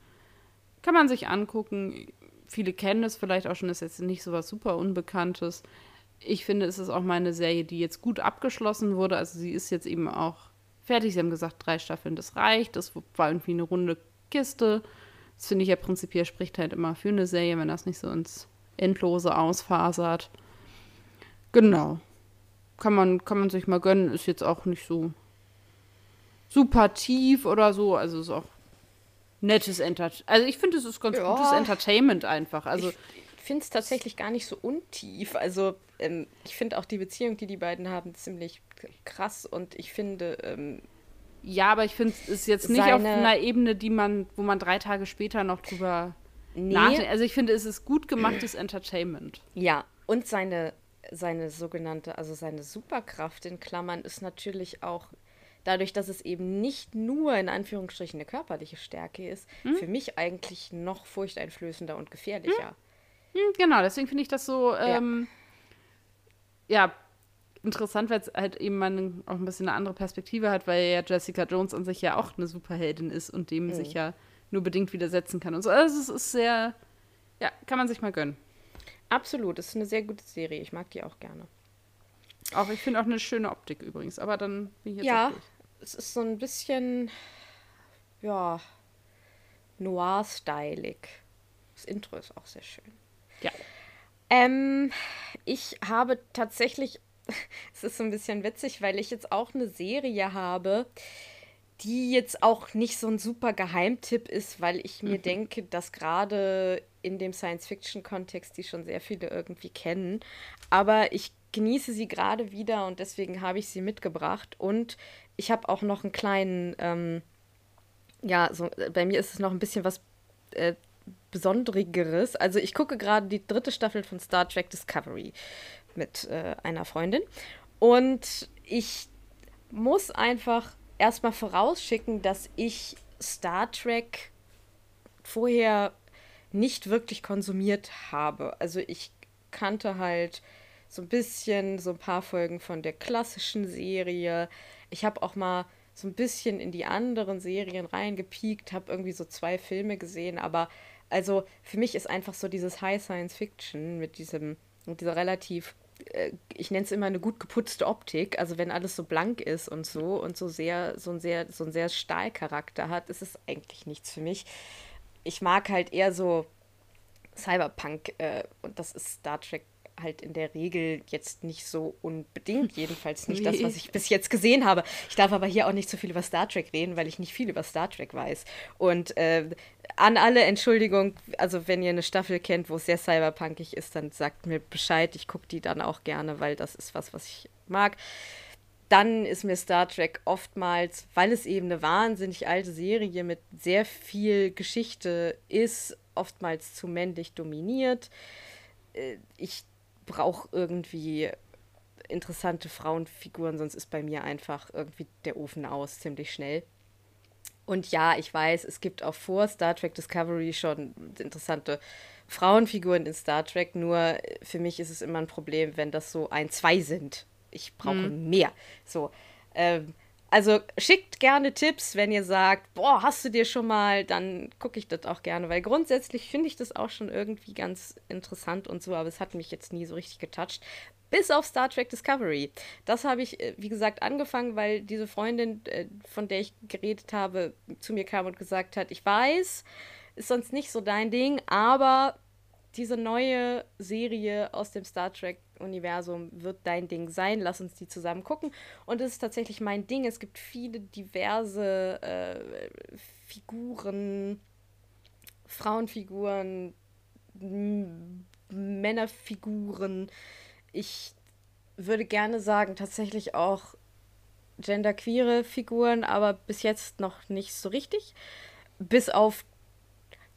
Kann man sich angucken. Viele kennen es vielleicht auch schon, ist jetzt nicht so was super Unbekanntes. ich finde, es ist auch mal eine Serie, die jetzt gut abgeschlossen wurde. Also sie ist jetzt eben auch fertig. Sie haben gesagt, drei Staffeln, das reicht. Das war irgendwie eine runde Kiste. Das finde ich ja prinzipiell spricht halt immer für eine Serie, wenn das nicht so ins Endlose ausfasert. Genau. Kann man, kann man sich mal gönnen. Ist jetzt auch nicht so super tief oder so. Also ist auch nettes Entertainment. Also ich finde, es ist ganz ja. gutes Entertainment einfach. Also ich finde es tatsächlich gar nicht so untief. Also ähm, ich finde auch die Beziehung, die die beiden haben, ziemlich krass und ich finde. Ähm, ja, aber ich finde es ist jetzt nicht auf einer Ebene, die man, wo man drei Tage später noch drüber nee. nachdenkt. Also ich finde, es ist gut gemachtes Entertainment. Ja, und seine, seine sogenannte, also seine Superkraft in Klammern ist natürlich auch dadurch, dass es eben nicht nur in Anführungsstrichen eine körperliche Stärke ist, hm? für mich eigentlich noch furchteinflößender und gefährlicher. Hm? Hm, genau, deswegen finde ich das so, ähm, ja. ja. interessant, weil es halt eben man auch ein bisschen eine andere Perspektive hat, weil ja Jessica Jones an sich ja auch eine Superheldin ist und dem mhm. sich ja nur bedingt widersetzen kann und so. Also es ist sehr, ja, kann man sich mal gönnen. Absolut, es ist eine sehr gute Serie. Ich mag die auch gerne. Auch ich finde auch eine schöne Optik übrigens, aber dann bin ich jetzt ja, es ist so ein bisschen, ja, noir-stylig. Das Intro ist auch sehr schön. Ja. Ähm, ich habe tatsächlich, es ist so ein bisschen witzig, weil ich jetzt auch eine Serie habe, die jetzt auch nicht so ein super Geheimtipp ist, weil ich mir mhm. denke, dass gerade in dem Science-Fiction-Kontext die schon sehr viele irgendwie kennen. Aber ich genieße sie gerade wieder und deswegen habe ich sie mitgebracht. Und ich habe auch noch einen kleinen, ähm, ja, so, bei mir ist es noch ein bisschen was äh, Besondereres. Also ich gucke gerade die dritte Staffel von Star Trek Discovery mit äh, einer Freundin. Und ich muss einfach erstmal vorausschicken, dass ich Star Trek vorher nicht wirklich konsumiert habe. Also ich kannte halt so ein bisschen so ein paar Folgen von der klassischen Serie. Ich habe auch mal so ein bisschen in die anderen Serien reingepiekt, habe irgendwie so zwei Filme gesehen, aber also für mich ist einfach so dieses High Science Fiction mit diesem, mit dieser relativ, ich nenne es immer eine gut geputzte Optik, also wenn alles so blank ist und so und so sehr, so ein sehr, so ein sehr Stahlcharakter hat, ist es eigentlich nichts für mich. Ich mag halt eher so Cyberpunk äh, und das ist Star Trek halt in der Regel jetzt nicht so unbedingt, jedenfalls nicht nee. das, was ich bis jetzt gesehen habe. Ich darf aber hier auch nicht so viel über Star Trek reden, weil ich nicht viel über Star Trek weiß. Und äh, an alle Entschuldigung, also wenn ihr eine Staffel kennt, wo es sehr cyberpunkig ist, dann sagt mir Bescheid. Ich gucke die dann auch gerne, weil das ist was, was ich mag. Dann ist mir Star Trek oftmals, weil es eben eine wahnsinnig alte Serie mit sehr viel Geschichte ist, oftmals zu männlich dominiert. Äh, ich brauche irgendwie interessante Frauenfiguren, sonst ist bei mir einfach irgendwie der Ofen aus ziemlich schnell. Und ja, ich weiß, es gibt auch vor Star Trek Discovery schon interessante Frauenfiguren in Star Trek, nur für mich ist es immer ein Problem, wenn das so ein, zwei sind. Ich brauche mhm. mehr. So. Ähm, also schickt gerne Tipps, wenn ihr sagt, boah, hast du dir schon mal, dann gucke ich das auch gerne, weil grundsätzlich finde ich das auch schon irgendwie ganz interessant und so, aber es hat mich jetzt nie so richtig getoucht. Bis auf Star Trek Discovery. Das habe ich, äh, wie gesagt, angefangen, weil diese Freundin, äh, von der ich geredet habe, zu mir kam und gesagt hat, ich weiß, ist sonst nicht so dein Ding, aber diese neue Serie aus dem Star Trek-Universum wird dein Ding sein. Lass uns die zusammen gucken. Und es ist tatsächlich mein Ding. Es gibt viele diverse äh, Figuren, Frauenfiguren, Männerfiguren. Ich würde gerne sagen, tatsächlich auch genderqueere Figuren, aber bis jetzt noch nicht so richtig. Bis auf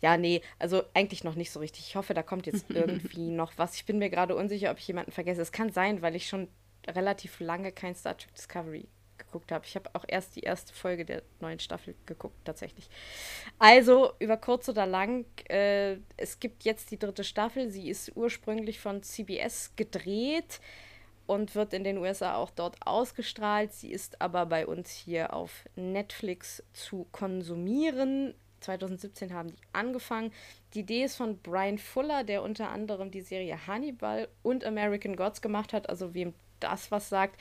ja, nee, also eigentlich noch nicht so richtig. Ich hoffe, da kommt jetzt irgendwie noch was. Ich bin mir gerade unsicher, ob ich jemanden vergesse. Es kann sein, weil ich schon relativ lange kein Star Trek Discovery geguckt habe. Ich habe auch erst die erste Folge der neuen Staffel geguckt, tatsächlich. Also, über kurz oder lang, äh, es gibt jetzt die dritte Staffel. Sie ist ursprünglich von CBS gedreht und wird in den USA auch dort ausgestrahlt. Sie ist aber bei uns hier auf Netflix zu konsumieren 2017 haben die angefangen. Die Idee ist von Brian Fuller, der unter anderem die Serie Hannibal und American Gods gemacht hat. Also wem das was sagt.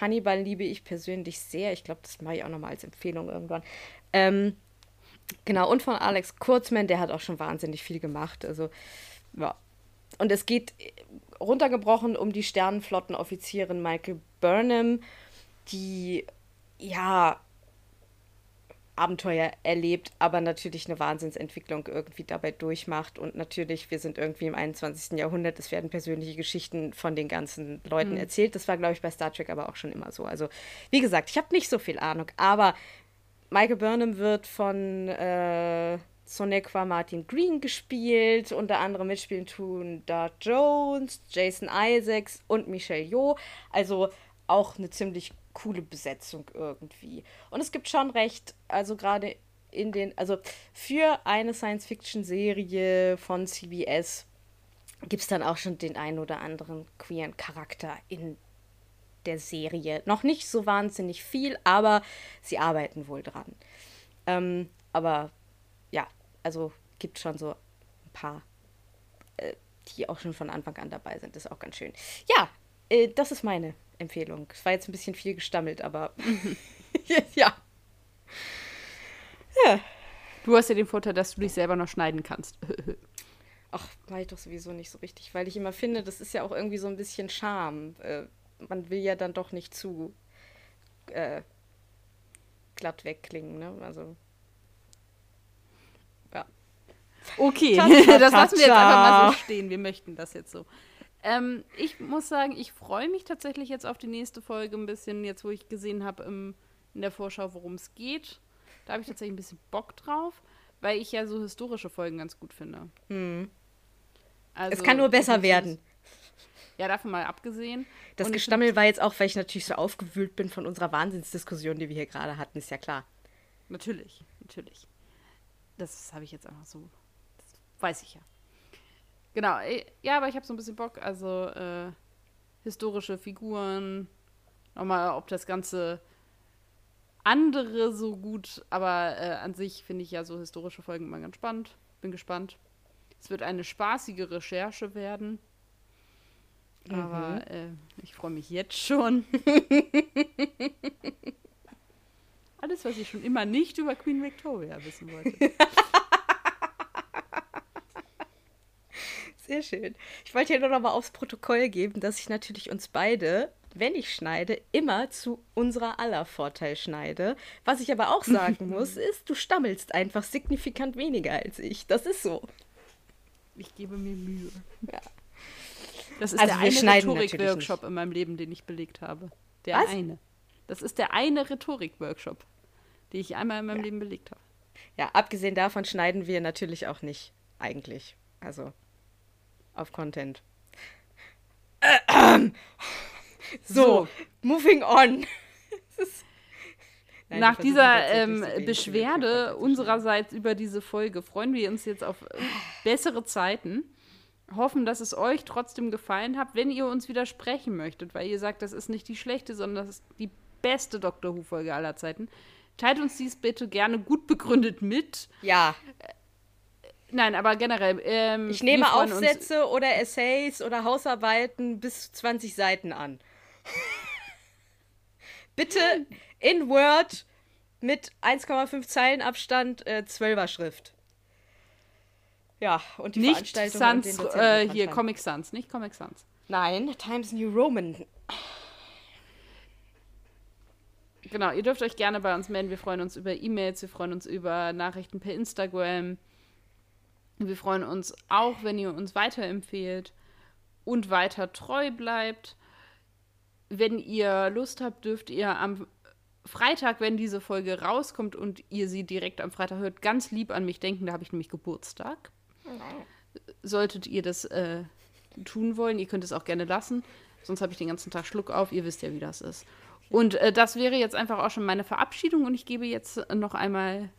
Hannibal liebe ich persönlich sehr. Ich glaube, das mache ich auch nochmal als Empfehlung irgendwann. Ähm, genau, und von Alex Kurzmann, der hat auch schon wahnsinnig viel gemacht. Also, ja. Und es geht runtergebrochen um die Sternenflottenoffizierin Michael Burnham, die ja Abenteuer erlebt, aber natürlich eine Wahnsinnsentwicklung irgendwie dabei durchmacht. Und natürlich, wir sind irgendwie im 21. Jahrhundert, es werden persönliche Geschichten von den ganzen Leuten mhm. erzählt. Das war, glaube ich, bei Star Trek aber auch schon immer so. Also, wie gesagt, ich habe nicht so viel Ahnung, aber Michael Burnham wird von äh, Sonequa Martin Green gespielt. Unter anderem mitspielen tun Dart Jones, Jason Isaacs und Michelle Yeoh. Also auch eine ziemlich coole Besetzung irgendwie. Und es gibt schon recht, also gerade in den, also für eine Science-Fiction-Serie von CBS gibt es dann auch schon den einen oder anderen queeren Charakter in der Serie. Noch nicht so wahnsinnig viel, aber sie arbeiten wohl dran. Ähm, aber ja, also gibt schon so ein paar, äh, die auch schon von Anfang an dabei sind. Das ist auch ganz schön. Ja, äh, das ist meine Empfehlung. Es war jetzt ein bisschen viel gestammelt, aber ja. ja. Du hast ja den Vorteil, dass du dich selber noch schneiden kannst. Ach, war ich doch sowieso nicht so richtig, weil ich immer finde, das ist ja auch irgendwie so ein bisschen Charme. Äh, man will ja dann doch nicht zu äh, glatt wegklingen, ne? Also. Ja. Okay, das lassen wir jetzt einfach mal so stehen. Wir möchten das jetzt so. Ähm, ich muss sagen, ich freue mich tatsächlich jetzt auf die nächste Folge ein bisschen, jetzt wo ich gesehen habe in der Vorschau, worum es geht. Da habe ich tatsächlich ein bisschen Bock drauf, weil ich ja so historische Folgen ganz gut finde. Hm. Also, es kann nur besser werden. Ja, davon mal abgesehen. Das Und Gestammel war jetzt auch, weil ich natürlich so aufgewühlt bin von unserer Wahnsinnsdiskussion, die wir hier gerade hatten, ist ja klar. Natürlich, natürlich. Das habe ich jetzt einfach so. Das weiß ich ja. Genau, äh, ja, aber ich habe so ein bisschen Bock, also äh, historische Figuren, nochmal, ob das Ganze andere so gut, aber äh, an sich finde ich ja so historische Folgen immer ganz spannend. Bin gespannt. Es wird eine spaßige Recherche werden. Mhm. Aber äh, ich freue mich jetzt schon. Alles, was ich schon immer nicht über Queen Victoria wissen wollte. Sehr schön. Ich wollte hier nur noch mal aufs Protokoll geben, dass ich natürlich uns beide, wenn ich schneide, immer zu unserer aller Vorteil schneide. Was ich aber auch sagen muss, ist, du stammelst einfach signifikant weniger als ich. Das ist so. Ich gebe mir Mühe. Ja. Das ist also der eine Rhetorik-Workshop in meinem Leben, den ich belegt habe. Der Was? eine. Das ist der eine Rhetorik-Workshop, den ich einmal in meinem ja. Leben belegt habe. Ja, abgesehen davon schneiden wir natürlich auch nicht, eigentlich. Also auf Content. So, so, moving on. Nein, Nach dieser ähm, Beschwerde unsererseits über diese Folge freuen wir uns jetzt auf bessere Zeiten. Hoffen, dass es euch trotzdem gefallen hat, wenn ihr uns widersprechen möchtet, weil ihr sagt, das ist nicht die schlechte, sondern das ist die beste Doctor Who-Folge aller Zeiten. Teilt uns dies bitte gerne gut begründet mit. Ja. Nein, aber generell. Ähm, ich nehme Aufsätze oder Essays oder Hausarbeiten bis 20 Seiten an. Bitte in Word mit 1,5 Zeilen Abstand, äh, 12er Schrift. Ja, und die nicht Veranstaltung. Sans, äh, hier, Comic Sans, nicht Comic Sans. Nein, Times New Roman. Genau, ihr dürft euch gerne bei uns melden. Wir freuen uns über E-Mails, wir freuen uns über Nachrichten per Instagram. Wir freuen uns auch, wenn ihr uns weiterempfehlt und weiter treu bleibt. Wenn ihr Lust habt, dürft ihr am Freitag, wenn diese Folge rauskommt und ihr sie direkt am Freitag hört, ganz lieb an mich denken. Da habe ich nämlich Geburtstag. Solltet ihr das äh, tun wollen, ihr könnt es auch gerne lassen. Sonst habe ich den ganzen Tag Schluck auf. Ihr wisst ja, wie das ist. Und äh, das wäre jetzt einfach auch schon meine Verabschiedung und ich gebe jetzt noch einmal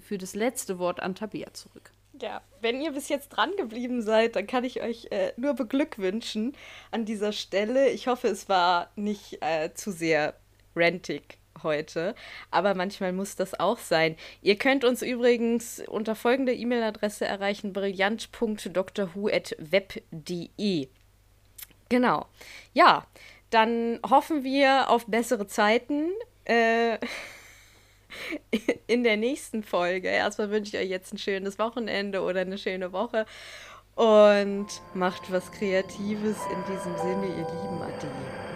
für das letzte Wort an Tabea zurück. Ja, wenn ihr bis jetzt dran geblieben seid, dann kann ich euch äh, nur beglückwünschen an dieser Stelle. Ich hoffe, es war nicht äh, zu sehr rentig heute. Aber manchmal muss das auch sein. Ihr könnt uns übrigens unter folgender E-Mail-Adresse erreichen: brillant.drwho.web.de. Genau. Ja, dann hoffen wir auf bessere Zeiten. Äh, in der nächsten Folge. Erstmal wünsche ich euch jetzt ein schönes Wochenende oder eine schöne Woche und macht was Kreatives in diesem Sinne, ihr lieben Ade.